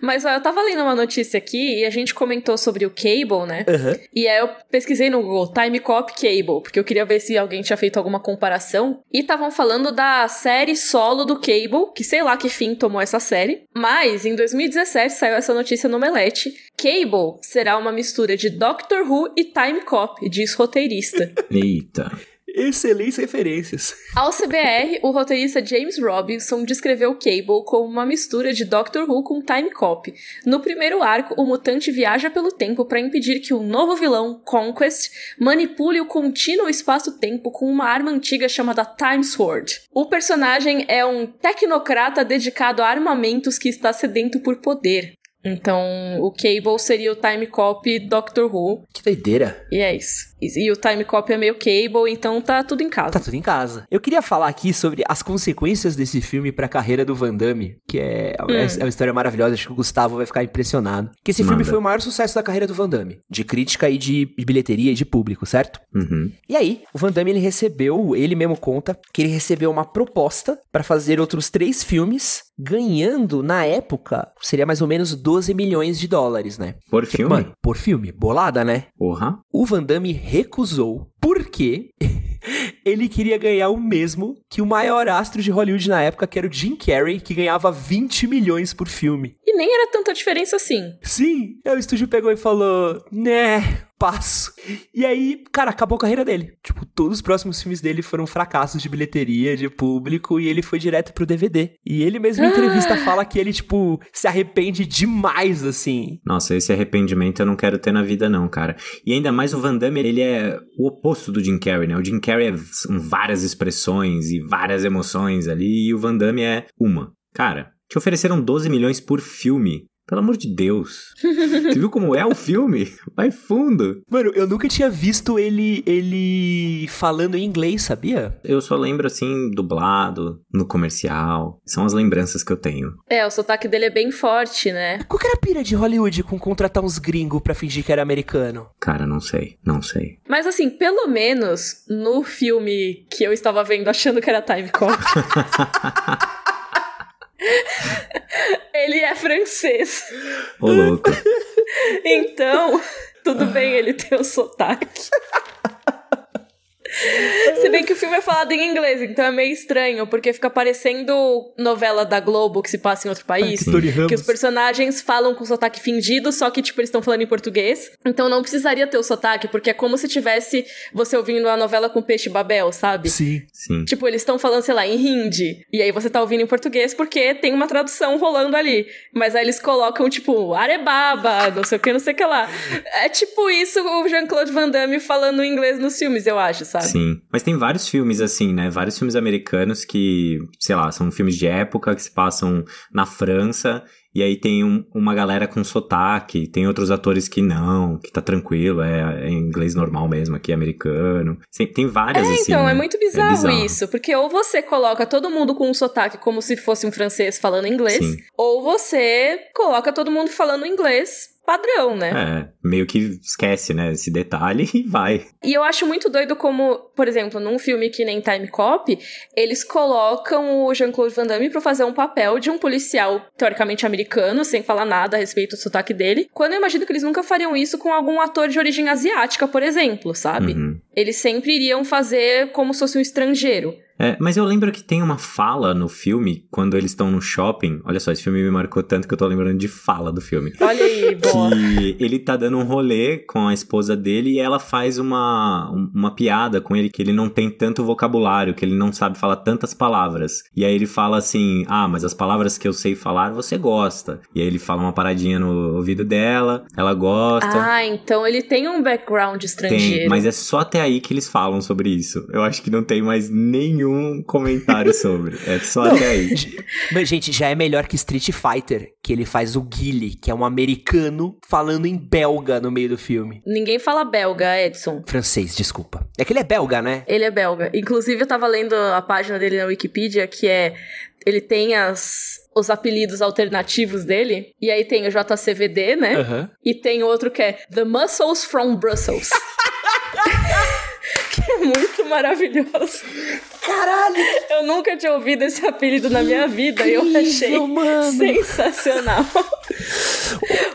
Mas ó, eu tava lendo uma notícia aqui e a gente comentou sobre o Cable, né? Uhum. E aí eu pesquisei no Google Time Cop Cable, porque eu queria ver se alguém tinha feito alguma comparação. E estavam falando da série solo do Cable, que sei lá que fim tomou essa série. Mas em 2017 saiu essa notícia no Melete. Cable será uma mistura de Doctor Who e Time Cop, diz roteirista. Eita. Excelentes referências. Ao CBR, o roteirista James Robinson descreveu Cable como uma mistura de Doctor Who com Time Cop. No primeiro arco, o mutante viaja pelo tempo para impedir que o novo vilão, Conquest, manipule o contínuo espaço-tempo com uma arma antiga chamada Time Sword. O personagem é um tecnocrata dedicado a armamentos que está sedento por poder. Então, o Cable seria o Time Cop Doctor Who. Que doideira. E é isso. E o time copy é meio cable, então tá tudo em casa. Tá tudo em casa. Eu queria falar aqui sobre as consequências desse filme pra carreira do Van Damme, que é, hum. é, é uma história maravilhosa, acho que o Gustavo vai ficar impressionado. Que esse Manda. filme foi o maior sucesso da carreira do Van Damme, de crítica e de, de bilheteria e de público, certo? Uhum. E aí, o Van Damme ele recebeu, ele mesmo conta, que ele recebeu uma proposta para fazer outros três filmes, ganhando, na época, seria mais ou menos 12 milhões de dólares, né? Por filme? Mano, por filme. Bolada, né? Porra. O Van Damme recusou porque ele queria ganhar o mesmo que o maior astro de Hollywood na época, que era o Jim Carrey, que ganhava 20 milhões por filme. E nem era tanta diferença assim. Sim, aí o estúdio pegou e falou: né, passo. E aí, cara, acabou a carreira dele. Tipo, todos os próximos filmes dele foram fracassos de bilheteria, de público, e ele foi direto pro DVD. E ele mesmo em entrevista ah. fala que ele, tipo, se arrepende demais, assim. Nossa, esse arrependimento eu não quero ter na vida, não, cara. E ainda mais o Van Damme, ele é o oposto do Jim Carrey, né? O Jim Carrey é, são várias expressões e várias emoções ali, e o Van Damme é uma. Cara, te ofereceram 12 milhões por filme. Pelo amor de Deus. Você viu como é o filme? Vai fundo. Mano, eu nunca tinha visto ele ele falando em inglês, sabia? Eu só lembro assim dublado, no comercial. São as lembranças que eu tenho. É, o sotaque dele é bem forte, né? Qual que era a pira de Hollywood com contratar uns gringos pra fingir que era americano? Cara, não sei, não sei. Mas assim, pelo menos no filme que eu estava vendo achando que era Time Cop. ele é francês. Ô, louco. então, tudo bem ele ter o sotaque. Se bem que o filme é falado em inglês, então é meio estranho, porque fica parecendo novela da Globo que se passa em outro país. Ah, que os personagens falam com sotaque fingido, só que, tipo, eles estão falando em português. Então não precisaria ter o sotaque, porque é como se tivesse você ouvindo a novela com Peixe Babel, sabe? Sim, sim. Tipo, eles estão falando, sei lá, em hindi. E aí você tá ouvindo em português porque tem uma tradução rolando ali. Mas aí eles colocam, tipo, arebaba, não sei o que, não sei o que lá. É tipo isso o Jean-Claude Van Damme falando inglês nos filmes, eu acho, sabe? Sabe? Sim. Mas tem vários filmes assim, né? Vários filmes americanos que, sei lá, são filmes de época que se passam na França e aí tem um, uma galera com sotaque, tem outros atores que não, que tá tranquilo, é, é inglês normal mesmo, aqui é americano. Tem, tem várias, é, assim. então, né? é muito bizarro, é bizarro, isso. Porque ou você coloca todo mundo com um sotaque como se fosse um francês falando inglês, Sim. ou você coloca todo mundo falando inglês padrão, né? É, meio que esquece, né, esse detalhe e vai. E eu acho muito doido como, por exemplo, num filme que nem Time Cop, eles colocam o Jean-Claude Van Damme pra fazer um papel de um policial teoricamente americano, sem falar nada a respeito do sotaque dele, quando eu imagino que eles nunca fariam isso com algum ator de origem asiática, por exemplo, sabe? Uhum. Eles sempre iriam fazer como se fosse um estrangeiro. É, mas eu lembro que tem uma fala no filme, quando eles estão no shopping. Olha só, esse filme me marcou tanto que eu tô lembrando de fala do filme. Olha aí, boa. Que ele tá dando um rolê com a esposa dele e ela faz uma, uma piada com ele que ele não tem tanto vocabulário, que ele não sabe falar tantas palavras. E aí ele fala assim: Ah, mas as palavras que eu sei falar você gosta. E aí ele fala uma paradinha no ouvido dela, ela gosta. Ah, então ele tem um background estrangeiro. Tem, mas é só até aí que eles falam sobre isso. Eu acho que não tem mais nenhum comentário sobre. É só Não. até aí. Mas, gente, já é melhor que Street Fighter, que ele faz o Guile, que é um americano falando em belga no meio do filme. Ninguém fala belga, Edson. Francês, desculpa. É que ele é belga, né? Ele é belga. Inclusive, eu tava lendo a página dele na Wikipedia, que é. Ele tem as, os apelidos alternativos dele. E aí tem o JCVD, né? Aham. E tem outro que é The Muscles from Brussels. que é muito maravilhoso. Caralho! Eu nunca tinha ouvido esse apelido na minha vida e eu achei mano. sensacional.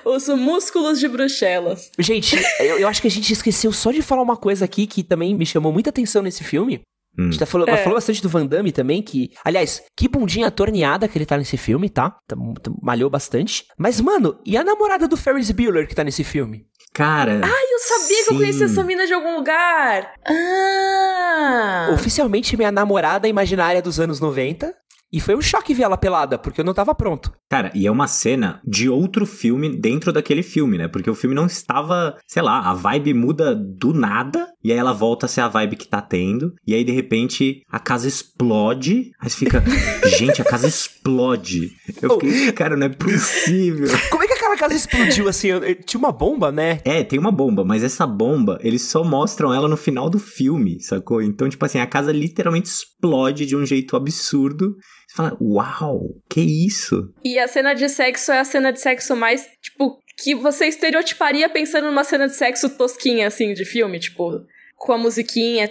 Os músculos de Bruxelas. Gente, eu, eu acho que a gente esqueceu só de falar uma coisa aqui que também me chamou muita atenção nesse filme. A Hum. gente tá falou, É. falou bastante do Van Damme também, que... Aliás, que bundinha torneada que ele tá nesse filme, tá? Tá- tá- malhou bastante. Mas, mano, e a namorada do Ferris Bueller que tá nesse filme? Cara. Ai, eu sabia que eu Sim. conhecia essa mina de algum lugar. Ah! Oficialmente minha namorada imaginária dos anos 90. E foi um choque ver ela pelada, porque eu não tava pronto. Cara, e é uma cena de outro filme dentro daquele filme, né? Porque o filme não estava, sei lá, a vibe muda do nada, e aí ela volta a ser a vibe que tá tendo, e aí de repente a casa explode, aí você fica, gente, a casa explode. Eu fiquei, cara, não é possível. Como é que aquela casa explodiu assim? Tinha uma bomba, né? É, tem uma bomba, mas essa bomba, eles só mostram ela no final do filme, sacou? Então, tipo assim, a casa literalmente explode de um jeito absurdo. Você fala, uau, que isso? E a cena de sexo é a cena de sexo mais, tipo, que você estereotiparia pensando numa cena de sexo tosquinha, assim, de filme, tipo, com a musiquinha.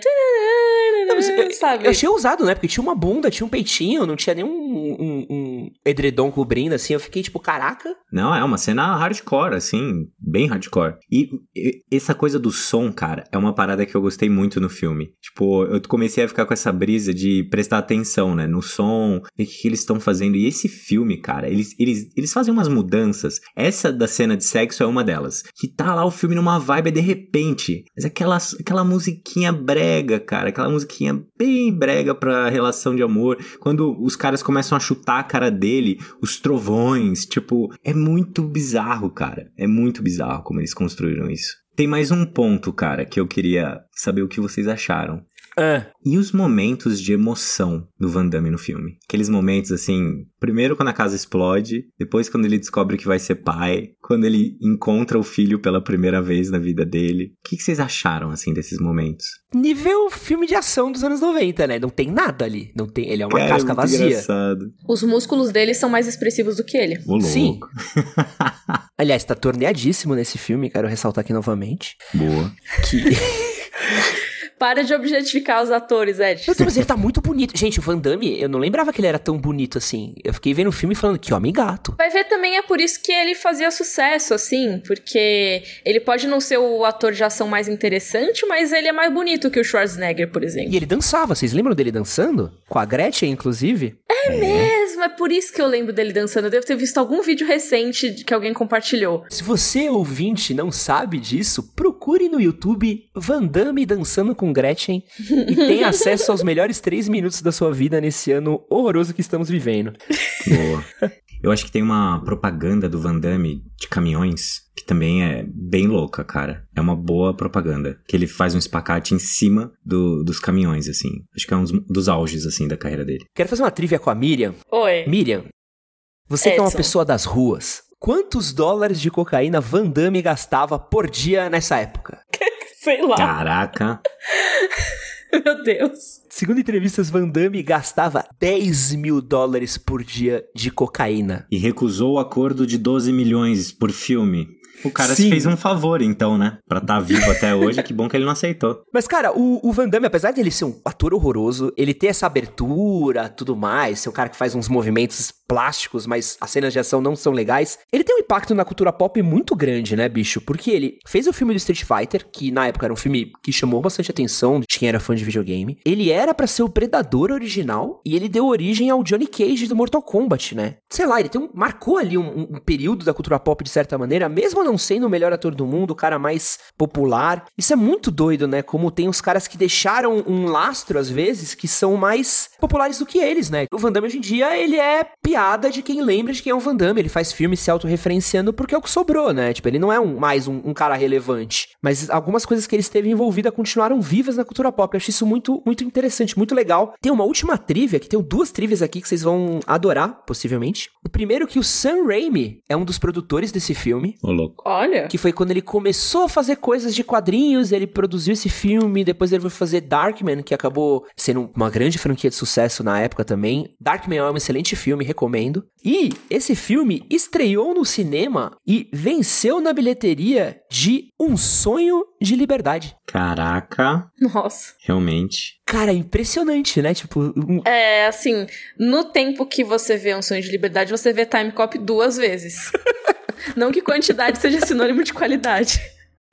Não, sabe? eu achei ousado, né? Porque tinha uma bunda, tinha um peitinho, não tinha nenhum um, um edredom cobrindo, assim. Eu fiquei tipo, caraca. Não, é uma cena hardcore, assim, bem hardcore. E, e- essa coisa do som, cara, é uma parada que eu gostei muito no filme. Tipo, eu comecei a ficar com essa brisa de prestar atenção, né, no som, ver o que, que eles estão fazendo. E esse filme, cara, eles, eles, eles fazem umas mudanças. Essa da cena de sexo é uma delas. Que tá lá o filme numa vibe de repente. Mas aquela, aquela musiquinha brega, cara, aquela musiquinha bem brega pra relação de amor. Quando os caras começam a chutar a cara dele, os trovões, tipo, é muito bizarro, cara. É muito bizarro como eles construíram isso. Tem mais um ponto, cara, que eu queria saber o que vocês acharam. Ah, E os momentos de emoção do Van Damme no filme? Aqueles momentos assim, primeiro quando a casa explode, depois quando ele descobre que vai ser pai, quando ele encontra o filho pela primeira vez na vida dele. O que, que vocês acharam assim desses momentos? nível filme de ação dos anos 90, né? Não tem nada ali. Não tem, ele é uma Cara, casca muito vazia. engraçado. Os músculos dele são mais expressivos do que ele. Louco. Sim. Aliás, tá torneadíssimo nesse filme, quero ressaltar aqui novamente. Boa. Que. Para de objetificar os atores, Ed. Eu tô, mas ele tá muito bonito. Gente, o Van Damme, eu não lembrava que ele era tão bonito assim. Eu fiquei vendo o filme falando que homem gato. Vai ver também é por isso que ele fazia sucesso, assim, porque ele pode não ser o ator de ação mais interessante, mas ele é mais bonito que o Schwarzenegger, por exemplo. E ele dançava, vocês lembram dele dançando? Com a Gretchen, inclusive? É mesmo, é por isso que eu lembro dele dançando. Eu devo ter visto algum vídeo recente que alguém compartilhou. Se você, ouvinte, não sabe disso, procure no YouTube Van Damme dançando com Gretchen e tenha acesso aos melhores três minutos da sua vida nesse ano horroroso que estamos vivendo. Boa. Eu acho que tem uma propaganda do Van Damme de caminhões que também é bem louca, cara. É uma boa propaganda. Que ele faz um espacate em cima do, dos caminhões, assim. Acho que é um dos, dos auges, assim, da carreira dele. Quero fazer uma trivia com a Miriam. Oi. Miriam, você que é uma Edson. pessoa das ruas, quantos dólares de cocaína Van Damme gastava por dia nessa época? Sei lá. Caraca. Meu Deus. Segundo entrevistas, Van Damme gastava 10 mil dólares por dia de cocaína. E recusou o acordo de 12 milhões por filme. O cara Sim. se fez um favor, então, né? Pra estar vivo até hoje, que bom que ele não aceitou. Mas, cara, o, o Van Damme, apesar de ele ser um ator horroroso, ele ter essa abertura, tudo mais, ser um cara que faz uns movimentos plásticos, mas as cenas de ação não são legais, ele tem um impacto na cultura pop muito grande, né, bicho? Porque ele fez o filme do Street Fighter, que na época era um filme que chamou bastante atenção de quem era fã de videogame. Ele era pra ser o Predador original, e ele deu origem ao Johnny Cage do Mortal Kombat, né? Sei lá, ele tem um, marcou ali um, um- um período da cultura pop de certa maneira, mesmo não sendo o melhor ator do mundo, o cara mais popular. Isso é muito doido, né? Como tem os caras que deixaram um lastro, às vezes, que são mais populares do que eles, né? O Van Damme hoje em dia, ele é piada de quem lembra de quem é o Van Damme. Ele faz filme se autorreferenciando porque é o que sobrou, né? Tipo, ele não é um, mais um, um cara relevante. Mas algumas coisas que ele esteve envolvida continuaram vivas na cultura pop. Eu acho isso muito, muito interessante, muito legal. Tem uma última trivia, que tem duas trivias aqui que vocês vão adorar, possivelmente. O primeiro que o Sam Raimi é um dos produtores desse filme. Ô, Olha. Que foi quando ele começou a fazer coisas de quadrinhos, ele produziu esse filme, depois ele foi fazer Darkman, que acabou sendo uma grande franquia de sucesso na época também. Darkman é um excelente filme, recomendo. E esse filme estreou no cinema e venceu na bilheteria de Um Sonho de Liberdade. Caraca, Nossa. realmente. Cara, impressionante, né? Tipo, um- É, assim, no tempo que você vê um sonho de liberdade, você vê Time Cop duas vezes. Não que quantidade seja sinônimo de qualidade.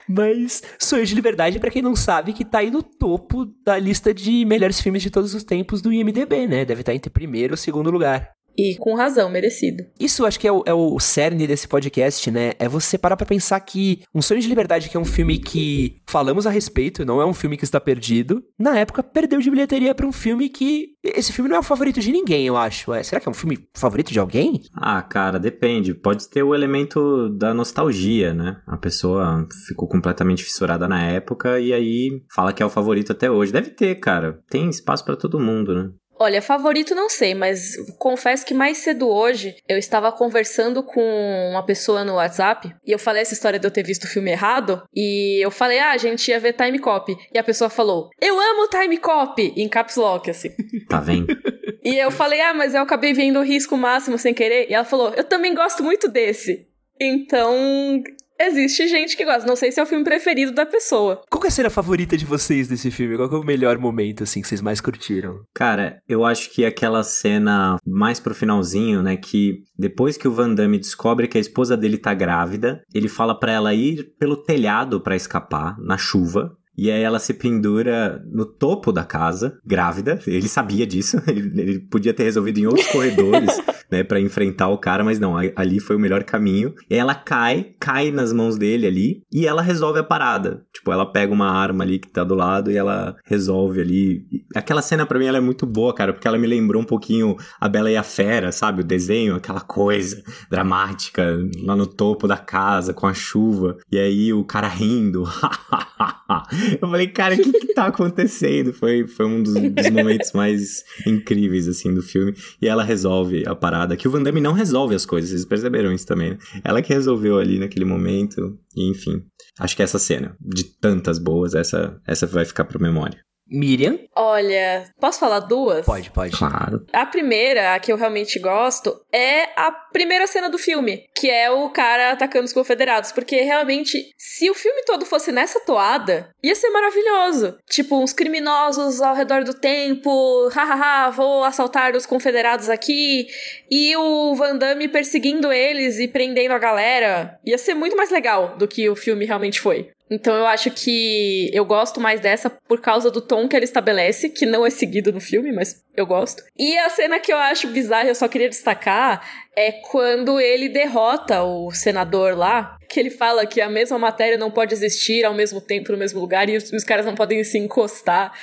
Mas Sonho de Liberdade, pra quem não sabe, que tá aí no topo da lista de melhores filmes de todos os tempos do IMDB, né? Deve estar entre primeiro ou segundo lugar. E com razão, merecido. Isso acho que é o, é o cerne desse podcast, né? É você parar pra pensar que Um Sonho de Liberdade, que é um filme que falamos a respeito, não é um filme que está perdido, na época perdeu de bilheteria pra um filme que. Esse filme não é o favorito de ninguém, eu acho. É, será que é um filme favorito de alguém? Ah, cara, depende. Pode ter o elemento da nostalgia, né? A pessoa ficou completamente fissurada na época e aí fala que é o favorito até hoje. Deve ter, cara. Tem espaço pra todo mundo, né? Olha, favorito não sei, mas confesso que mais cedo hoje eu estava conversando com uma pessoa no WhatsApp e eu falei essa história de eu ter visto o filme errado e eu falei, ah, a gente ia ver Time Cop. E a pessoa falou, eu amo Time Cop, em caps lock, assim. Tá vendo? E eu falei, ah, mas eu acabei vendo o risco máximo sem querer. E ela falou, eu também gosto muito desse. Então, existe gente que gosta. Não sei se é o filme preferido da pessoa. Qual que é a cena favorita de vocês desse filme? Qual que é o melhor momento, assim, que vocês mais curtiram? Cara, eu acho que aquela cena mais pro finalzinho, né, que depois que o Van Damme descobre que a esposa dele tá grávida, ele fala pra ela ir pelo telhado pra escapar na chuva. E aí ela se pendura no topo da casa, grávida. Ele sabia disso. Ele, ele podia ter resolvido em outros corredores, né, para enfrentar o cara, mas não. Ali foi o melhor caminho. E ela cai, cai nas mãos dele ali e ela resolve a parada. Tipo, ela pega uma arma ali que tá do lado e ela resolve ali. Aquela cena pra mim ela é muito boa, cara, porque ela me lembrou um pouquinho a Bela e a Fera, sabe? O desenho, aquela coisa dramática lá no topo da casa com a chuva. E aí o cara rindo. Eu falei, cara, o que que tá acontecendo? Foi, foi um dos, dos momentos mais incríveis, assim, do filme. E ela resolve a parada, que o Van Damme não resolve as coisas, vocês perceberam isso também, né? Ela que resolveu ali naquele momento, e enfim. Acho que essa cena, de tantas boas, essa, essa vai ficar pra memória. Miriam? Olha, posso falar duas? Pode, pode. Claro. A primeira, a que eu realmente gosto, é a primeira cena do filme, que é o cara atacando os confederados. Porque realmente, se o filme todo fosse nessa toada, ia ser maravilhoso. Tipo, uns criminosos ao redor do tempo, hahaha, vou assaltar os confederados aqui, e o Van Damme perseguindo eles e prendendo a galera. Ia ser muito mais legal do que o filme realmente foi. Então eu acho que eu gosto mais dessa por causa do tom que ela estabelece, que não é seguido no filme, mas eu gosto. E a cena que eu acho bizarra, eu só queria destacar, é quando ele derrota o senador lá, que ele fala que a mesma matéria não pode existir ao mesmo tempo no mesmo lugar e os, os, caras não podem se encostar.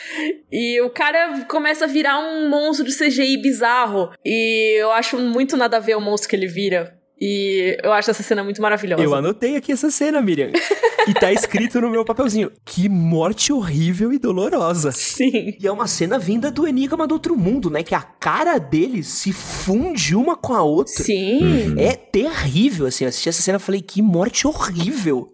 E o cara começa a virar um monstro de CGI bizarro. E eu acho muito nada a ver o monstro que ele vira. E eu acho essa cena muito maravilhosa. Eu anotei aqui essa cena, Miriam. e tá escrito no meu papelzinho: Que morte horrível e dolorosa. Sim. E é uma cena vinda do Enigma do Outro Mundo, né? Que a cara dele se funde uma com a outra. Sim. É terrível, assim. Eu assisti essa cena e falei: Que morte horrível.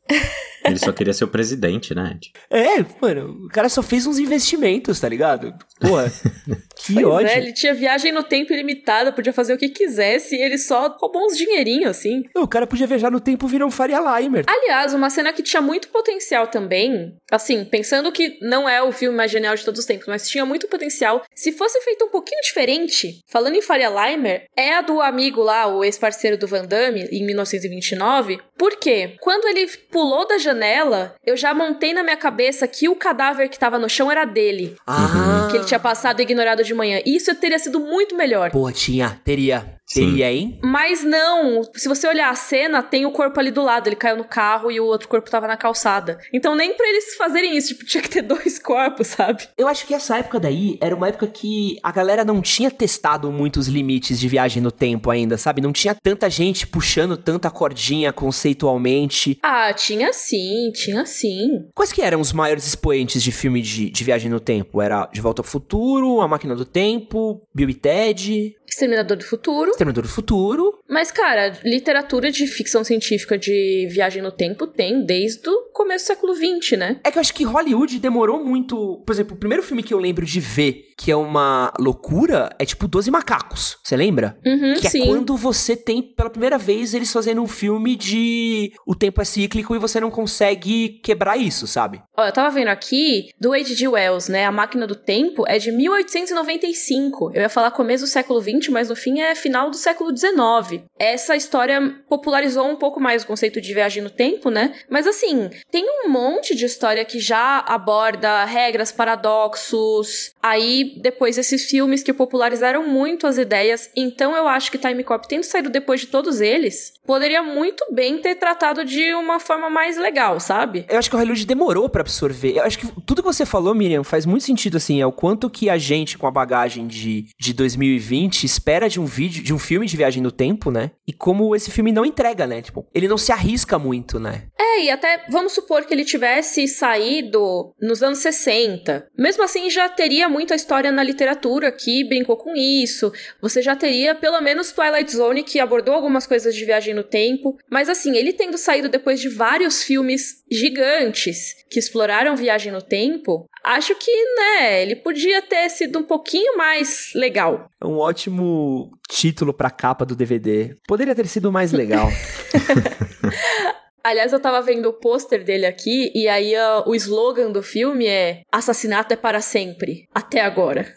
Ele só queria ser o presidente, né, Ed? É, mano, o cara só fez uns investimentos, tá ligado? Porra, que pois ódio. É, ele tinha viagem no tempo ilimitada, podia fazer o que quisesse e ele só roubou uns dinheirinhos, assim. Não, o cara podia viajar no tempo e virar um Faria Limer. Aliás, uma cena que tinha muito potencial também, assim, pensando que não é o filme mais genial de todos os tempos, mas tinha muito potencial. Se fosse feito um pouquinho diferente, falando em Faria Limer, é a do amigo lá, o ex-parceiro do Van Damme, em 1929. Por quê? Quando ele pulou da janela, eu já montei na minha cabeça que o cadáver que tava no chão era dele. Ah. Que ele tinha passado ignorado de manhã. Isso teria sido muito melhor. Pô, tinha, teria. Teria, hein? Mas não. Se você olhar a cena, tem o corpo ali do lado. Ele caiu no carro e o outro corpo tava na calçada. Então, nem pra eles fazerem isso, tipo, tinha que ter dois corpos, sabe? Eu acho que essa época daí era uma época que a galera não tinha testado muitos limites de viagem no tempo ainda, sabe? Não tinha tanta gente puxando tanta cordinha conceitualmente. Ah, tinha sim, tinha sim. Quais que eram os maiores expoentes de filme de, de viagem no tempo? Era De Volta ao Futuro, A Máquina do Tempo, Bill e Ted... Exterminador do Futuro. Exterminador do Futuro. Mas, cara, literatura de ficção científica de viagem no tempo tem desde o começo do século XX, né? É que eu acho que Hollywood demorou muito. Por exemplo, o primeiro filme que eu lembro de ver, que é uma loucura, é tipo Doze Macacos. Você lembra? Uhum, que sim. é quando você tem, pela primeira vez, eles fazendo um filme de o tempo é cíclico e você não consegue quebrar isso, sabe? Ó, eu tava vendo aqui do H.G. Wells, né? A Máquina do Tempo é de 1895. Eu ia falar começo do século XX, mas no fim é final do século XIX. Essa história popularizou um pouco mais o conceito de viagem no tempo, né? Mas assim, tem um monte de história que já aborda regras, paradoxos. Aí, depois, esses filmes que popularizaram muito as ideias. Então, eu acho que Time Cop, tendo saído depois de todos eles, poderia muito bem ter tratado de uma forma mais legal, sabe? Eu acho que o Hollywood demorou para absorver. Eu acho que tudo que você falou, Miriam, faz muito sentido, assim. É o quanto que a gente, com a bagagem de, de 2020, espera de um vídeo, de um filme de viagem no tempo, né? E como esse filme não entrega, né? Tipo, ele não se arrisca muito, né? É, e até vamos supor que ele tivesse saído nos anos 60. Mesmo assim, já teria muita história na literatura que brincou com isso. Você já teria pelo menos Twilight Zone que abordou algumas coisas de viagem no tempo. Mas assim, ele tendo saído depois de vários filmes gigantes que exploraram viagem no tempo, acho que, né, ele podia ter sido um pouquinho mais legal. É um ótimo título pra capa do DVD. Poderia ter sido mais legal. Aliás, eu tava vendo o pôster dele aqui, e aí uh, o slogan do filme é Assassinato é para sempre. Até agora.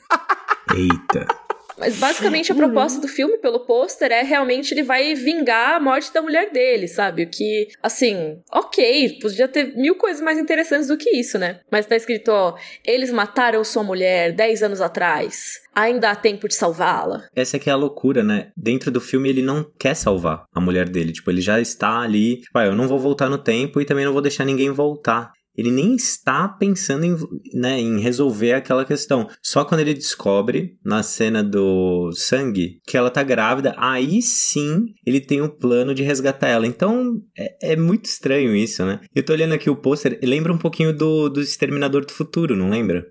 Eita. Mas basicamente a proposta do filme, pelo pôster, é realmente ele vai vingar a morte da mulher dele, sabe? O que, assim, ok, podia ter mil coisas mais interessantes do que isso, né? Mas tá escrito, ó, eles mataram sua mulher 10 anos atrás. Ainda há tempo de salvá-la. Essa que é a loucura, né? Dentro do filme ele não quer salvar a mulher dele. Tipo, ele já está ali. Tipo, ah, eu não vou voltar no tempo e também não vou deixar ninguém voltar ele nem está pensando em, né, em resolver aquela questão. Só quando ele descobre, na cena do sangue, que ela tá grávida, aí sim ele tem o plano de resgatar ela. Então é, é muito estranho isso, né? Eu tô olhando aqui o pôster, lembra um pouquinho do, do Exterminador do Futuro, não lembra?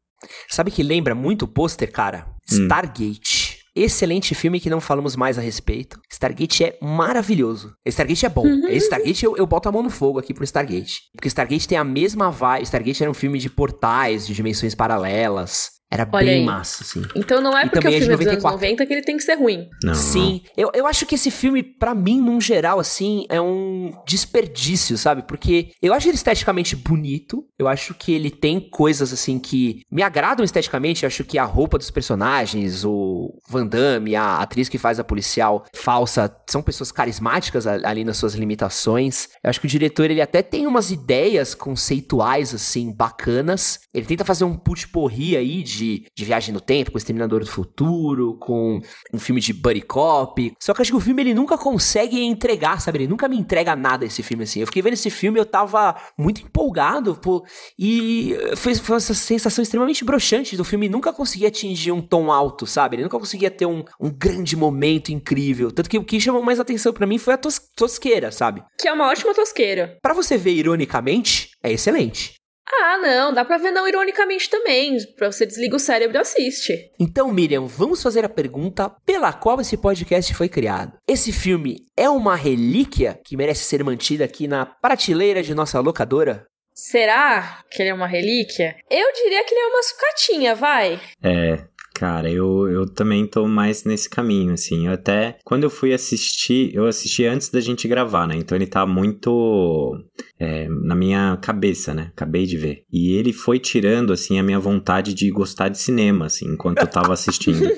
Sabe que lembra muito o pôster, cara? Stargate. Hum. Excelente filme que não falamos mais a respeito. Stargate é maravilhoso. Stargate é bom. Uhum. Stargate eu, eu boto a mão no fogo aqui pro Stargate. Porque Stargate tem a mesma vibe. Stargate era um filme de portais, de dimensões paralelas. Era Olha bem aí. massa, assim. Então não é E porque o é de filme é dos anos 94. 90 que ele tem que ser ruim. Não. Sim, eu, eu acho que esse filme, pra mim, num geral, assim, é um desperdício, sabe? Porque eu acho ele esteticamente bonito, eu acho que ele tem coisas, assim, que me agradam esteticamente, eu acho que a roupa dos personagens, o Van Damme, a atriz que faz a policial falsa, são pessoas carismáticas ali nas suas limitações. Eu acho que o diretor, ele até tem umas ideias conceituais, assim, bacanas. Ele tenta fazer um put-porri aí de, de viagem no tempo, com o Exterminador do Futuro, com um filme de buddy cop. Só que eu acho que o filme ele nunca consegue entregar, sabe? Ele nunca me entrega nada esse filme assim. Eu fiquei vendo esse filme, eu tava muito empolgado, pô, e foi, foi uma sensação extremamente broxante do filme nunca conseguia atingir um tom alto, sabe? Ele nunca conseguia ter um, um grande momento incrível. Tanto que o que chamou mais atenção pra mim foi a tos- tosqueira, sabe? Que é uma ótima tosqueira. Pra você ver ironicamente, é excelente. Ah, não, dá pra ver não ironicamente também. Pra você desliga o cérebro e assiste. Então, Miriam, vamos fazer a pergunta pela qual esse podcast foi criado. Esse filme é uma relíquia que merece ser mantida aqui na prateleira de nossa locadora? Será que ele é uma relíquia? Eu diria que ele é uma sucatinha, vai. É, cara, eu, eu também tô mais nesse caminho, assim. Eu até, quando eu fui assistir, eu assisti antes da gente gravar, né? Então ele tá muito é, na minha cabeça, né? Acabei de ver. E ele foi tirando, assim, a minha vontade de gostar de cinema, assim, enquanto eu tava assistindo.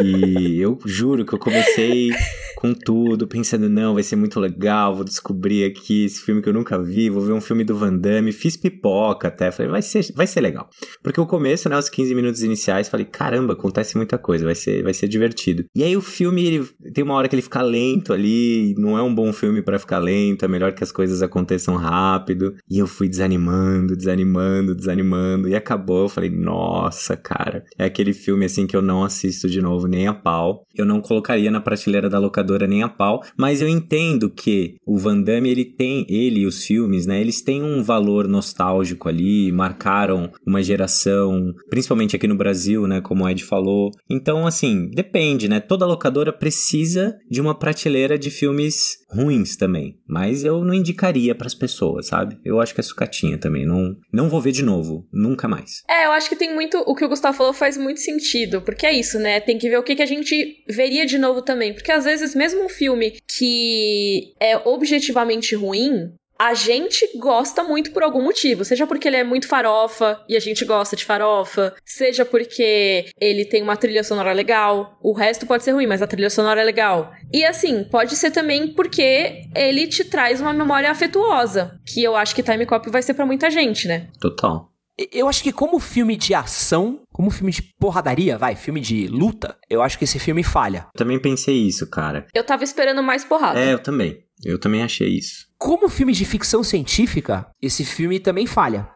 E eu juro que eu comecei com tudo, pensando, não, vai ser muito legal, vou descobrir aqui esse filme que eu nunca vi, vou ver um filme do Van Damme, fiz pipoca até, falei, vai ser, vai ser legal. Porque o começo, né, os 15 minutos iniciais, falei, caramba, acontece muita coisa, vai ser, vai ser divertido. E aí o filme, ele tem uma hora que ele fica lento ali, não é um bom filme pra ficar lento, é melhor que as coisas aconteçam rápido. E eu fui desanimando, desanimando, desanimando, e acabou, eu falei, nossa, cara, é aquele filme assim que eu não assisto de novo nem a pau. Eu não colocaria na prateleira da locadora nem a pau, mas eu entendo que o Van Damme, ele tem, ele e os filmes, né, eles têm um valor nostálgico ali, marcaram uma geração, principalmente aqui no Brasil, né, como o Ed falou. Então, assim, depende, né, toda locadora precisa de uma prateleira de filmes ruins também, mas eu não indicaria pras pessoas, sabe? Eu acho que é sucatinha também, não, não vou ver de novo, nunca mais. É, eu acho que tem muito. O que o Gustavo falou faz muito sentido. Porque é isso, né? Tem que ver o que, que a gente veria de novo também. Porque às vezes, mesmo um filme que é objetivamente ruim. A gente gosta muito por algum motivo. Seja porque ele é muito farofa e a gente gosta de farofa. Seja porque ele tem uma trilha sonora legal. O resto pode ser ruim, mas a trilha sonora é legal. E assim, pode ser também porque ele te traz uma memória afetuosa. Que eu acho que Time Cop vai ser pra muita gente, né? Total. Eu acho que como filme de ação, como filme de porradaria, vai, filme de luta, eu acho que esse filme falha. Também pensei isso, cara. Eu tava esperando mais porrada. É, eu também. Eu também achei isso. Como filme de ficção científica, esse filme também falha.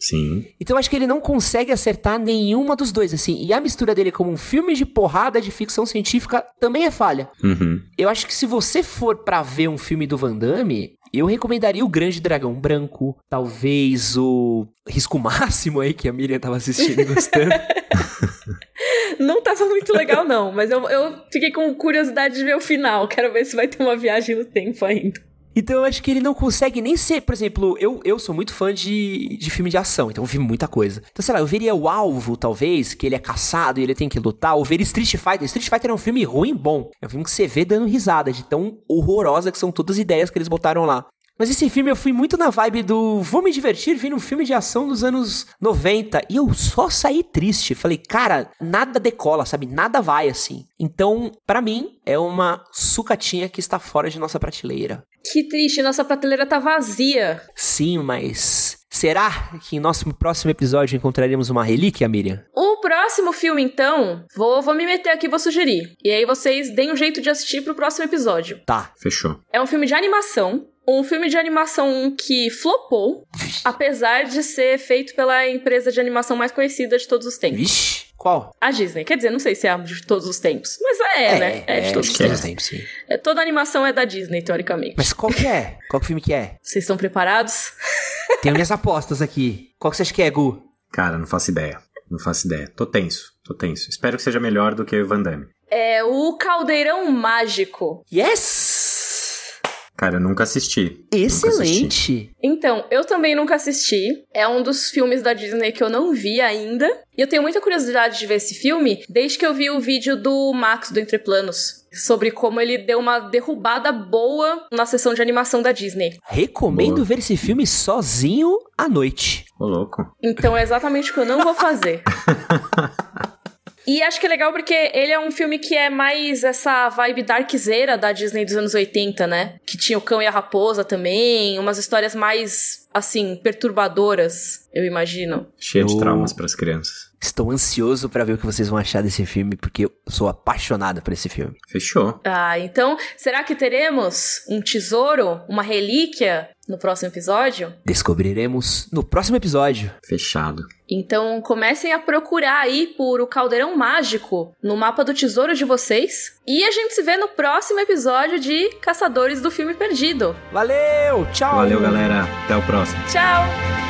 Sim. Então eu acho que ele não consegue acertar nenhuma dos dois, assim. E a mistura dele como um filme de porrada de ficção científica também é falha. Uhum. Eu acho que se você for pra ver um filme do Van Damme, eu recomendaria o Grande Dragão Branco, talvez o Risco Máximo aí que a Miriam tava assistindo e gostando. Não tava muito legal, não, mas eu, eu fiquei com curiosidade de ver o final. Quero ver se vai ter uma viagem no tempo ainda. Então eu acho que ele não consegue nem ser, por exemplo, eu, eu sou muito fã de, de filme de ação, então eu vi muita coisa. Então, sei lá, eu veria o alvo, talvez, que ele é caçado e ele tem que lutar, ou ver Street Fighter. Street Fighter é um filme ruim bom. É um filme que você vê dando risada, de tão horrorosa que são todas as ideias que eles botaram lá. Mas esse filme eu fui muito na vibe do vou me divertir vendo um filme de ação dos anos 90 e eu só saí triste. Falei, cara, nada decola, sabe? Nada vai assim. Então, pra mim, é uma sucatinha que está fora de nossa prateleira. Que triste, nossa prateleira tá vazia. Sim, mas será que em nosso próximo episódio encontraremos uma relíquia, Miriam? O próximo filme, então, vou, vou me meter aqui e vou sugerir. E aí vocês deem um jeito de assistir pro próximo episódio. Tá. Fechou. É um filme de animação. Um filme de animação que flopou, apesar de ser feito pela empresa de animação mais conhecida de todos os tempos. Vixe, qual? A Disney. Quer dizer, não sei se é a de todos os tempos. Mas é, né? É de todos os que é. tempos. tempos, sim. É, toda animação é da Disney, teoricamente. Mas qual que é? Qual que filme que é? Vocês estão preparados? Tenho minhas apostas aqui. Qual que você acha que é, Gu? Cara, não faço ideia. Não faço ideia. Tô tenso. Tô tenso. Espero que seja melhor do que o Van Damme. É o Caldeirão Mágico. Yes! Cara, eu nunca assisti. Excelente! Nunca assisti. Então, eu também nunca assisti. É um dos filmes da Disney que eu não vi ainda. E eu tenho muita curiosidade de ver esse filme desde que eu vi o vídeo do Max do Entre Planos. Sobre como ele deu uma derrubada boa na sessão de animação da Disney. Recomendo Boa. ver esse filme sozinho à noite. Ô, louco. Então é exatamente o que eu não vou fazer. E acho que é legal porque ele é um filme que é mais essa vibe darkzeira da Disney dos anos 80, né? Que tinha o Cão e a Raposa também, umas histórias mais, assim, perturbadoras, eu imagino. Cheio de traumas pras crianças. Estou ansioso pra ver o que vocês vão achar desse filme, porque eu sou apaixonado por esse filme. Fechou. Ah, então, será que teremos um tesouro, uma relíquia no próximo episódio? Descobriremos no próximo episódio. Fechado. Então comecem a procurar aí por o Caldeirão Mágico no mapa do tesouro de vocês. E a gente se vê no próximo episódio de Caçadores do Filme Perdido. Valeu! Tchau! Valeu, galera. Até o próximo. Tchau!